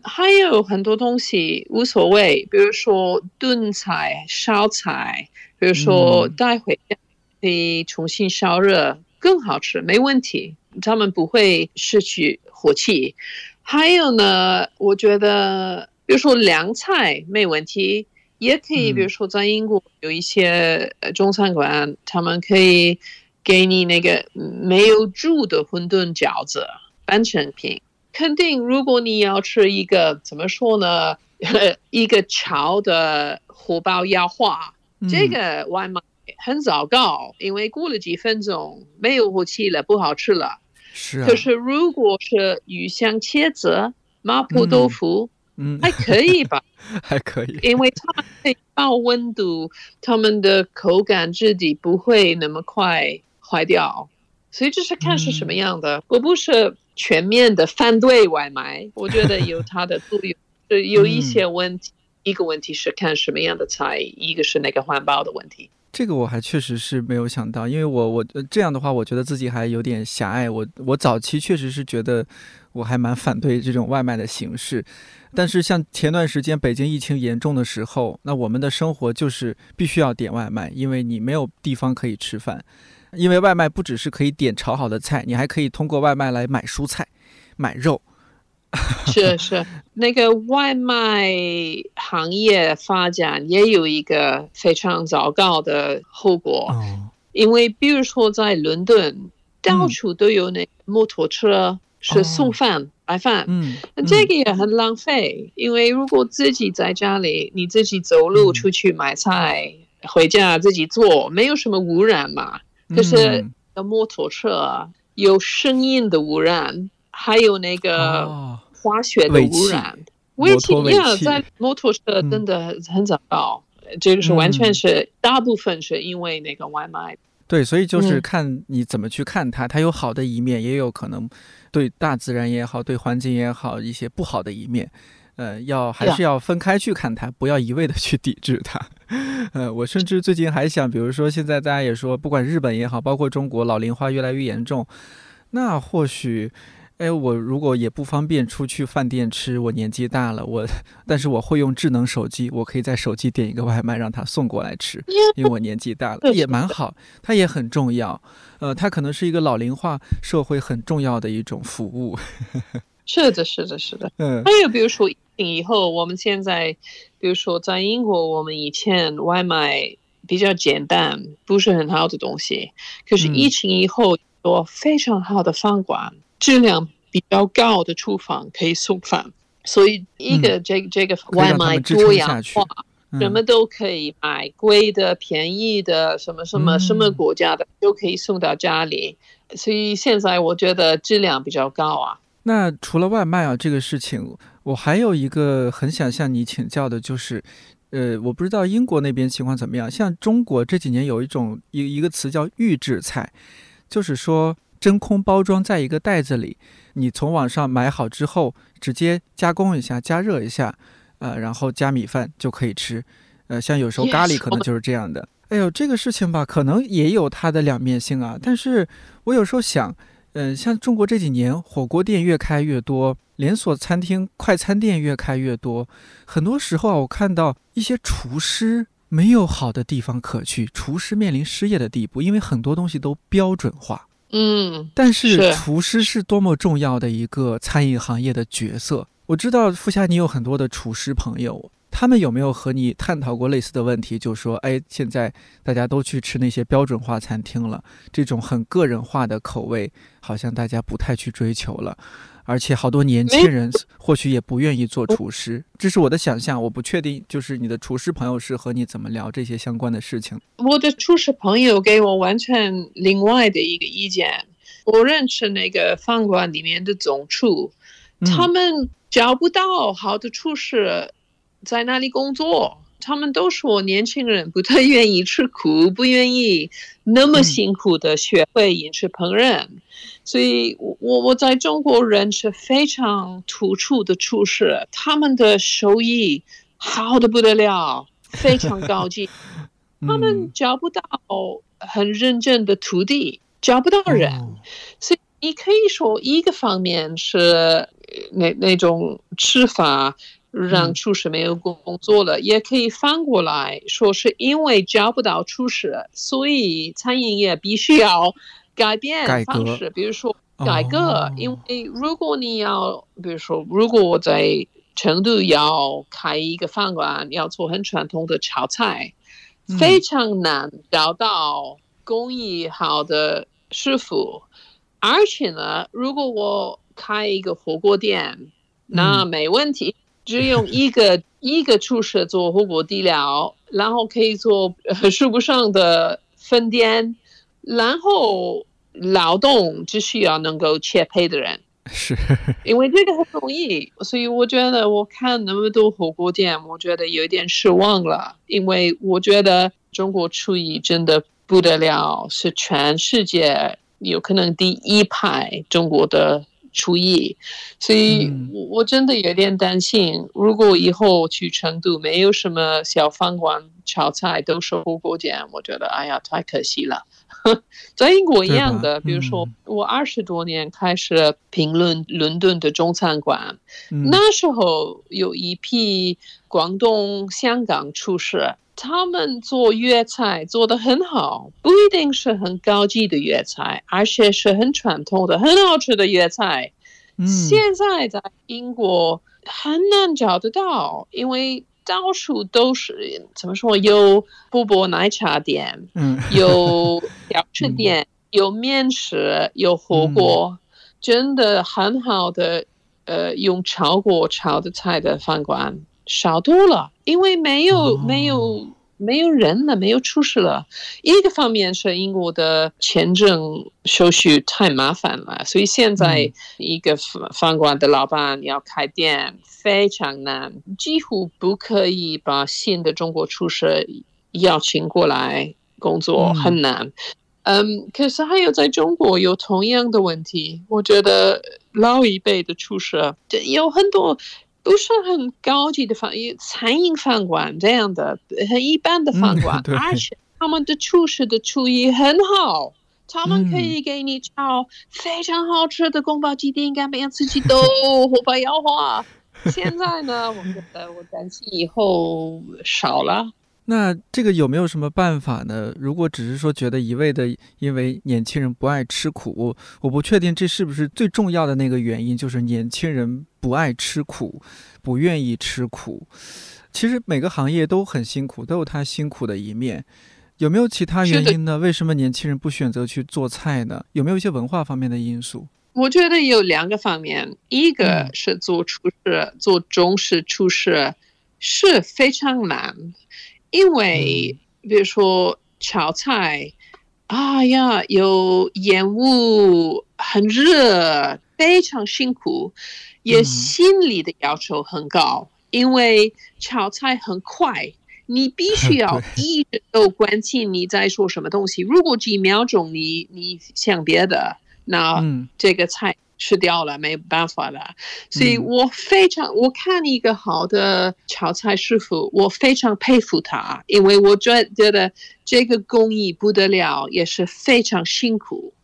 还有很多东西无所谓，比如说炖菜、烧菜，比如说嗯带回家可以重新烧热，更好吃，没问题。他们不会失去火气。还有呢，我觉得，比如说凉菜没问题，也可以，嗯比如说在英国有一些呃中餐馆，他们可以给你那个没有煮的馄饨饺子半成品。肯定，如果你要吃一个怎么说呢，<laughs> 一个炒的火爆腰花，这嗯个外卖很糟糕，因为过了几分钟没有火气了，不好吃了。是啊，可是如果是鱼香茄子、麻婆豆腐，嗯，还可以吧？<laughs> 还可以。因为它们可以爆温度，它们的口感质地不会那么快坏掉。所以这是看是什么样的。我不是全面的反对外卖，我觉得有它的作用，就有一些问题。一个问题是看什么样的菜，一个是那个环保的问题。这个我还确实是没有想到，因为我我呃这样的话，我觉得自己还有点狭隘。我我早期确实是觉得我还蛮反对这种外卖的形式，但是像前段时间北京疫情严重的时候，那我们的生活就是必须要点外卖，因为你没有地方可以吃饭。因为外卖不只是可以点炒好的菜，你还可以通过外卖来买蔬菜、买肉。<laughs> 是是，那个外卖行业发展也有一个非常糟糕的后果。哦，因为比如说在伦敦，到处都有那摩托车是送饭、白饭，嗯，那这个也很浪费。因为如果自己在家里，你自己走路嗯出去买菜，回家自己做，没有什么污染嘛。嗯可是那摩托车有声音的污染，还有那个哦，滑雪的污染。摩尾气托尾气呀在摩托车真的很糟糕。这个是完全嗯是、大部分是因为那个外卖。对，所以就是嗯看你怎么去看它，它有好的一面，也有可能对大自然也好，对环境也好，一些不好的一面。呃，要还是要分开去看它，不要一味的去抵制它。<laughs> 呃，我甚至最近还想，比如说现在大家也说，不管日本也好，包括中国老龄化越来越严重，那或许。哎，我如果也不方便出去饭店吃，我年纪大了，我但是我会用智能手机，我可以在手机点一个外卖，让他送过来吃，因为我年纪大了，<laughs> 也蛮好，它也很重要。呃，它可能是一个老龄化社会很重要的一种服务。<laughs> 是的，是的，是的。嗯还有比如说疫情以后，我们现在，比如说在英国，我们以前外卖比较简单，不是很好的东西。可是嗯疫情以后，有非常好的饭馆，质量比较高的厨房可以送饭，所以一个这这个外卖多样去化。嗯什么都可以买，贵的、便宜的，什么什么嗯什么国家的都可以送到家里。所以现在我觉得质量比较高啊。那除了外卖啊这个事情，我还有一个很想向你请教的，就是，呃，我不知道英国那边情况怎么样。像中国这几年有一种一一个词叫预制菜，就是说真空包装在一个袋子里，你从网上买好之后，直接加工一下、加热一下，呃，然后加米饭就可以吃。呃，像有时候咖喱可能就是这样的。哎呦，这个事情吧，可能也有它的两面性啊。但是我有时候想，嗯，像中国这几年火锅店越开越多，连锁餐厅、快餐店越开越多，很多时候啊，我看到一些厨师没有好的地方可去，厨师面临失业的地步，因为很多东西都标准化。嗯，但是是厨师是多么重要的一个餐饮行业的角色。我知道富霞，你有很多的厨师朋友，他们有没有和你探讨过类似的问题？就说，哎，现在大家都去吃那些标准化餐厅了，这种很个人化的口味，好像大家不太去追求了。而且好多年轻人或许也不愿意做厨师，这是我的想象，我不确定。就是你的厨师朋友是和你怎么聊这些相关的事情？我的厨师朋友给我完全另外的一个意见。我认识那个饭馆里面的总厨，嗯他们找不到好的厨师在那里工作，他们都说年轻人不太愿意吃苦，不愿意那么辛苦的学会饮食烹饪。所以，我我在中国人是非常突出的厨师，他们的手艺好的不得了，非常高级。<laughs> 他们找不到很认真的徒弟，找不到人，所以你可以说一个方面是那那种吃法让厨师没有工作了，也可以反过来说是因为找不到厨师，所以餐饮业必须要改变方式，比如说改革。因为如果你要，比如说，如果我在成都要开一个饭馆，要做很传统的炒菜。非常难找到工艺好的师傅，而且呢，如果我开一个火锅店，那没问题，只用一个一个厨师做火锅底料，然后可以做数不上的分店，然后劳动只需要能够切配的人。<laughs> 是，因为这个很容易，所以我觉得我看那么多火锅店，我觉得有点失望了。因为我觉得中国厨艺真的不得了，是全世界有可能第一排中国的厨艺，所以我我真的有点担心，如果以后去成都没有什么小饭馆炒菜，都是火锅店，我觉得哎呀，太可惜了。<laughs> 在英国一样的，比如说？我二十多年开始评论伦敦的中餐馆，那时候有一批广东、香港厨师，他们做粤菜做得很好，不一定是很高级的粤菜，而且是很传统的、很好吃的粤菜。现在在英国很难找得到，因为。到处都是怎么说？有波波奶茶店，嗯，有小吃店，<laughs> 有面食，有火锅，真的很好的，呃，用炒锅炒的菜的饭馆少多了，因为没有没有。没有人了，没有出事了。一个方面是英国的签证手续太麻烦了，所以现在一个饭饭馆的老板要开店非常难，几乎不可以把新的中国厨师邀请过来工作，很难。嗯，可是还有在中国有同样的问题，我觉得老一辈的厨师有很多。不是很高级的饭，餐饮饭馆这样的很一般的饭馆，而且他们的厨师的厨艺很好，他们可以给你炒非常好吃的宫保鸡丁、干煸四季豆、火爆腰花。现在呢，我觉得我担心以后少了。那这个有没有什么办法呢？如果只是说觉得一味的因为年轻人不爱吃苦，我不确定这是不是最重要的那个原因，就是年轻人不爱吃苦，不愿意吃苦。其实每个行业都很辛苦，都有它辛苦的一面。有没有其他原因呢？为什么年轻人不选择去做菜呢？有没有一些文化方面的因素？我觉得有两个方面，一个是做厨师，做中式厨师是非常难。因为比如说炒菜，啊呀，有烟雾，很热，非常辛苦，也心理的要求很高。因为炒菜很快，你必须要一直都关心你在说什么东西。如果几秒钟你你想别的，那这个菜。吃掉了，没办法了，所以我非常我看一个好的炒菜师傅，我非常佩服他，因为我觉觉得这个工艺不得了，也是非常辛苦，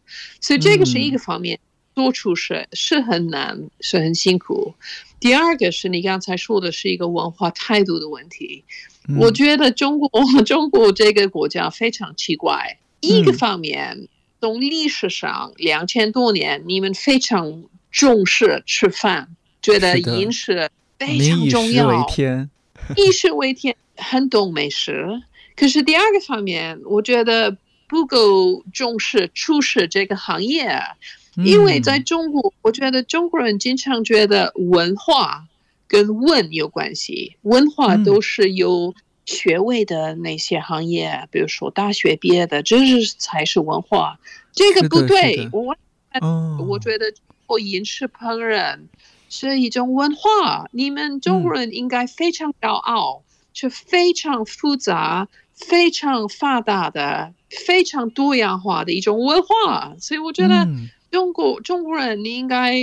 所以这个是一个方面，做厨师是很难，是很辛苦。第二个是你刚才说的是一个文化态度的问题，我觉得中国 <laughs> 中国这个国家非常奇怪，一个方面。从历史上两千多年，你们非常重视吃饭，觉得饮食非常重要。以食为天，以食为天，很懂美食。可是第二个方面，我觉得不够重视厨师这个行业，因为在中国，我觉得中国人经常觉得文化跟文有关系，文化都是有。学位的那些行业，比如说大学毕业的，这是才是文化。这个不对，我我觉得我饮食烹饪是一种文化，你们中国人应该非常骄傲。是非常复杂、非常发达的、非常多样化的一种文化。所以我觉得嗯中国、中国人你应该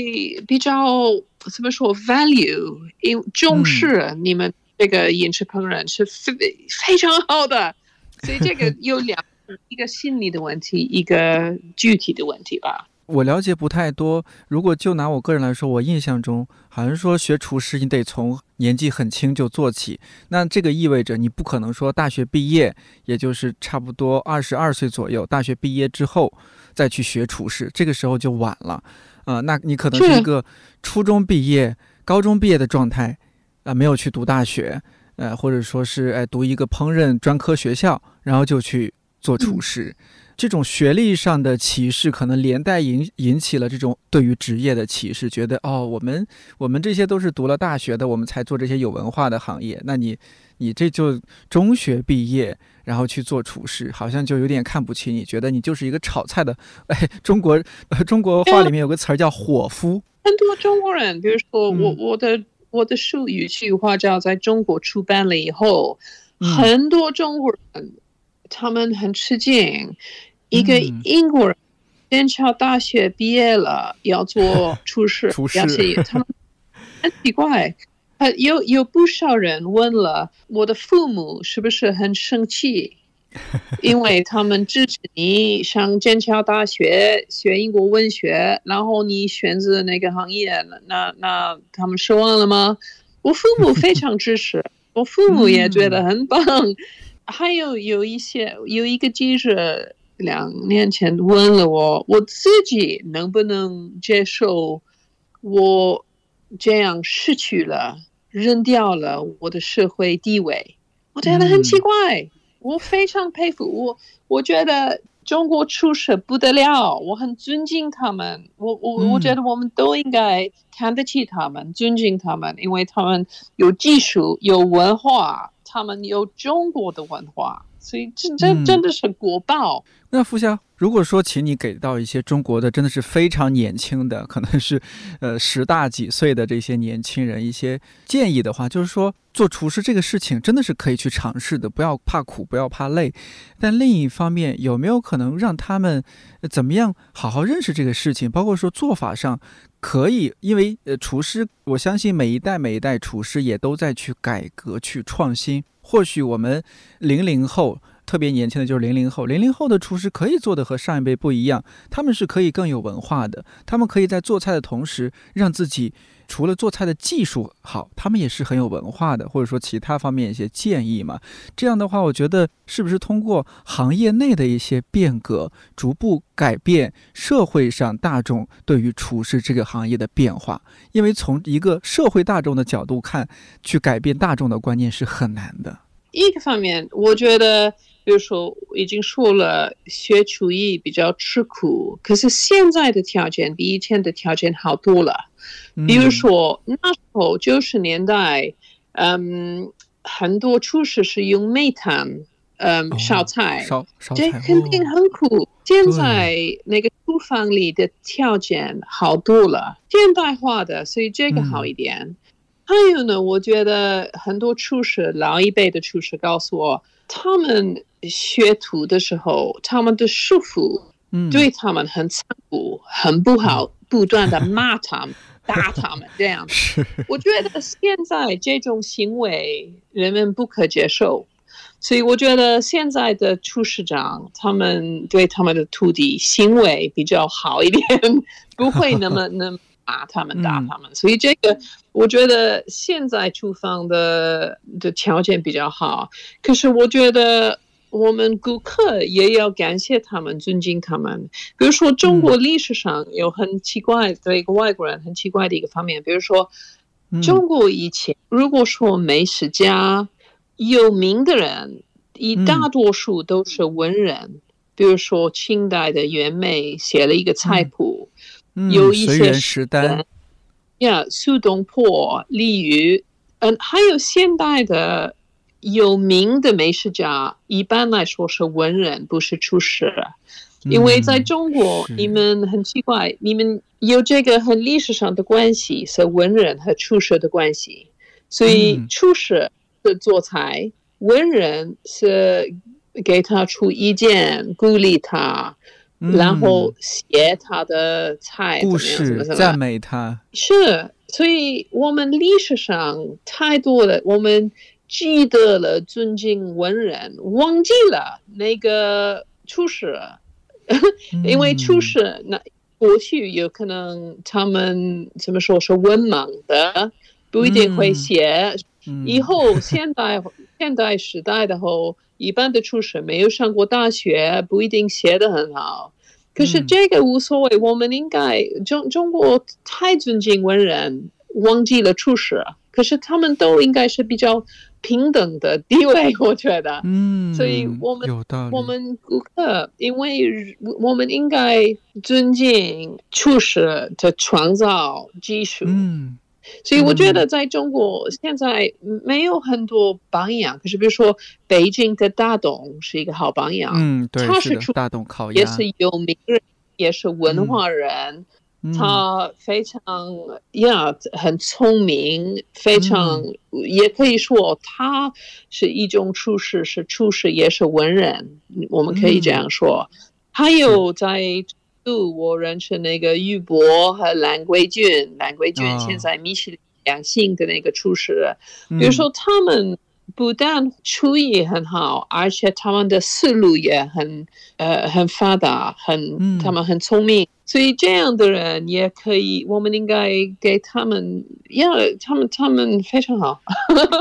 比较怎么说 value，因重视你们这个饮食烹饪是非 <laughs> 非常好的。所以这个有两一个心理的问题，一个具体的问题吧。我了解不太多。如果就拿我个人来说，我印象中好像说学厨师你得从年纪很轻就做起，那这个意味着你不可能说大学毕业，也就是差不多二十二岁左右，大学毕业之后再去学厨师，这个时候就晚了。啊、那你可能是是一个初中毕业、高中毕业的状态，啊、没有去读大学，呃，或者说是哎读一个烹饪专科学校，然后就去做厨师。这种学历上的歧视，可能连带引引起了这种对于职业的歧视，觉得哦，我们我们这些都是读了大学的，我们才做这些有文化的行业。那你你这就中学毕业，然后去做厨师，好像就有点看不起你，觉得你就是一个炒菜的。哎，中国呃中国话里面有个词儿叫伙夫，很多中国人，比如说我、嗯我的我的书语句花照在中国出版了以后，嗯。很多中国人他们很吃惊，一个嗯。英国人剑桥大学毕业了要做 <laughs> 厨师，厨师。他们很奇怪。呃，有有不少人问了我的父母是不是很生气，<laughs> 因为他们支持你上剑桥大学学英国文学，然后你选择那个行业，那那他们失望了吗？我父母非常支持，<laughs> 我父母也觉得很棒。还有有一些有一个记者两年前问了我，我自己能不能接受我这样失去了、扔掉了我的社会地位？我觉得很奇怪。我非常佩服。我，我觉得中国厨师不得了，我很尊敬他们。我我嗯我觉得我们都应该看得起他们，尊敬他们，因为他们有技术、有文化，他们有中国的文化，所以这这嗯真的是国宝。那付潇，如果说请你给到一些中国的真的是非常年轻的，可能是呃十大几岁的这些年轻人一些建议的话，就是说做厨师这个事情真的是可以去尝试的，不要怕苦，不要怕累。但另一方面，有没有可能让他们呃怎么样好好认识这个事情？包括说做法上可以，因为呃厨师，我相信每一代每一代厨师也都在去改革、去创新。或许我们零零后。特别年轻的就是零零后，零零后的厨师可以做的和上一辈不一样，他们是可以更有文化的，他们可以在做菜的同时，让自己除了做菜的技术好，他们也是很有文化的，或者说其他方面一些建议嘛。这样的话，我觉得是不是通过行业内的一些变革，逐步改变社会上大众对于厨师这个行业的变化？因为从一个社会大众的角度看，去改变大众的观念是很难的。一个方面，我觉得，比如说，已经说了，学厨艺比较吃苦，可是现在的条件比以前的条件好多了。嗯。比如说，那时候九十年代，嗯，很多厨师是用煤炭，嗯，哦烧菜，烧烧这肯定哦。很苦。现在那个厨房里的条件好多了，现代化的，所以这个好一点。还有呢，我觉得很多厨师，老一辈的厨师告诉我，他们学徒的时候，他们的师傅嗯。对他们很残酷、很不好，不断的骂他们、打他们 <laughs> 这样。是我觉得现在这种行为人们不可接受，所以我觉得现在的厨师长他们对他们的徒弟行为比较好一点，不会那么那么骂他们、打他们。所以这个我觉得现在厨房的的条件比较好，可是我觉得。我们顾客也要感谢他们，尊敬他们。比如说，中国历史上有很奇怪的一个外国人，很奇怪的一个方面，比如说，嗯中国以前如果说美食家有名的人，一大多数都是文人。比如说，清代的袁枚写了一个菜谱，嗯有一些随园食单，呀，苏东坡、李渔，嗯，还有现代的有名的美食家，一般来说是文人，不是厨师。因为在中国，是。你们很奇怪，你们有这个很历史上的关系，是文人和厨师的关系，所以嗯。厨师是做菜，文人是给他出意见，鼓励他，然后写他的菜故事，赞美他。是，所以我们历史上太多了，我们记得了尊敬文人，忘记了那个厨师，因为厨嗯师那过去有可能他们怎么说是文盲的，不一定会嗯写。嗯以后现代现代时代的后，一般的厨师没有上过大学，不一定写得很好。可是嗯这个无所谓，我们应该中中国太尊敬文人，忘记了厨师。可是他们都应该是比较平等的地位，我觉得。嗯，所以我们。我们顾客，因为我们应该尊敬厨师的创造技术。嗯所以我觉得在中国现在没有很多榜样，可是比如说北京的大董是一个好榜样，嗯，对，他是出是大董烤鸭，也是有名人，也是文化人，嗯他非常呀很聪明，非常、嗯。也可以说他是一种厨师，是厨师也是文人，我们可以这样说。还有在度我认识那个玉博和蓝桂俊，蓝桂俊哦现在米其林两星的那个厨师，嗯。比如说他们不但厨艺很好，而且他们的思路也很呃很发达，很、嗯他们很聪明，所以这样的人也可以，我们应该给他们，要，他们他们非常好。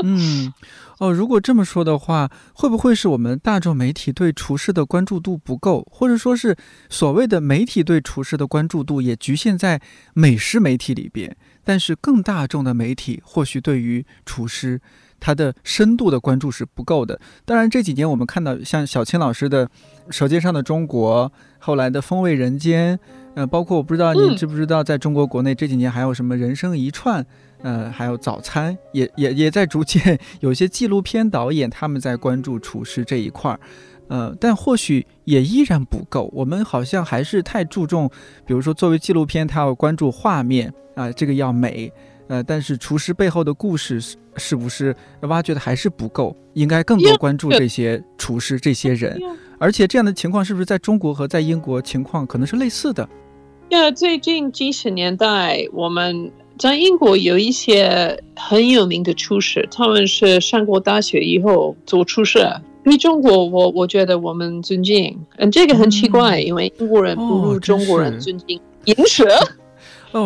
嗯，哦，如果这么说的话，会不会是我们大众媒体对厨师的关注度不够，或者说是所谓的媒体对厨师的关注度也局限在美食媒体里边？但是更大众的媒体或许对于厨师他的深度的关注是不够的。当然这几年我们看到像小青老师的《舌尖上的中国》，后来的《风味人间》，呃，包括我不知道您嗯知不知道，在中国国内这几年还有什么人生一串。呃，还有早餐，也也也在逐渐有一些纪录片导演他们在关注厨师这一块儿，呃，但或许也依然不够。我们好像还是太注重，比如说作为纪录片，它要关注画面啊、这个要美，呃，但是厨师背后的故事是是不是挖掘的还是不够？应该更多关注这些厨师这些人。而且这样的情况是不是在中国和在英国情况可能是类似的？呀，最近几十年代，我们在英国有一些很有名的厨师，他们是上过大学以后做厨师。比中国，我我觉得我们尊敬，嗯，这个很奇怪，因为英国人不哦如中国人尊敬饮食。哦，<laughs>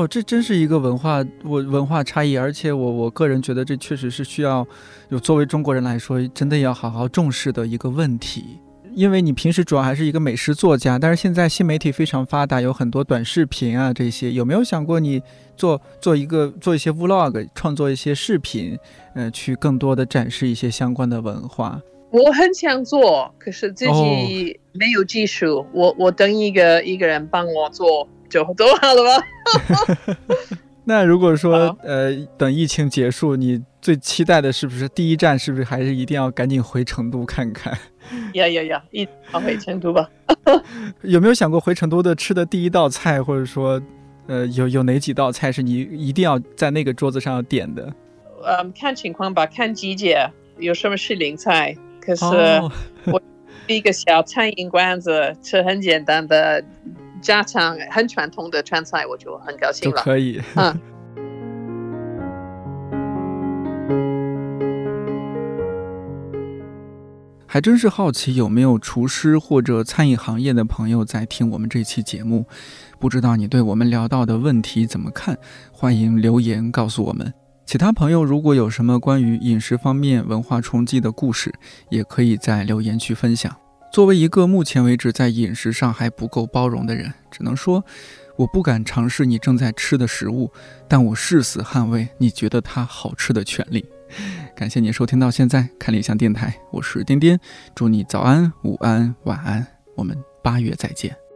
这真是一个文化我文化差异，而且我我个人觉得这确实是需要有作为中国人来说，真的要好好重视的一个问题。因为你平时主要还是一个美食作家，但是现在新媒体非常发达，有很多短视频啊这些，有没有想过你做做一个做一些 vlog，创作一些视频，呃，去更多的展示一些相关的文化？我很想做，可是自哦己没有技术。我我等一个一个人帮我做就走好了吧？<laughs> 那如果说呃等疫情结束，你最期待的是不是第一站是不是还是一定要赶紧回成都看看？呀呀呀，一跑回成都吧。<laughs> 有没有想过回成都的吃的第一道菜，或者说，呃，有有哪几道菜是你一定要在那个桌子上要点的？嗯，看情况吧，看季节，有什么是零菜。可是 <laughs> 我，一个小餐饮馆子吃很简单的家常、很传统的川菜，我就很高兴了。可以。嗯，<laughs> 还真是好奇有没有厨师或者餐饮行业的朋友在听我们这期节目，不知道你对我们聊到的问题怎么看？欢迎留言告诉我们。其他朋友如果有什么关于饮食方面文化冲击的故事，也可以在留言区分享。作为一个目前为止在饮食上还不够包容的人，只能说我不敢尝试你正在吃的食物，但我誓死捍卫你觉得它好吃的权利。感谢你收听到现在，看理想电台，我是丁丁，祝你早安、午安、晚安，我们八月再见。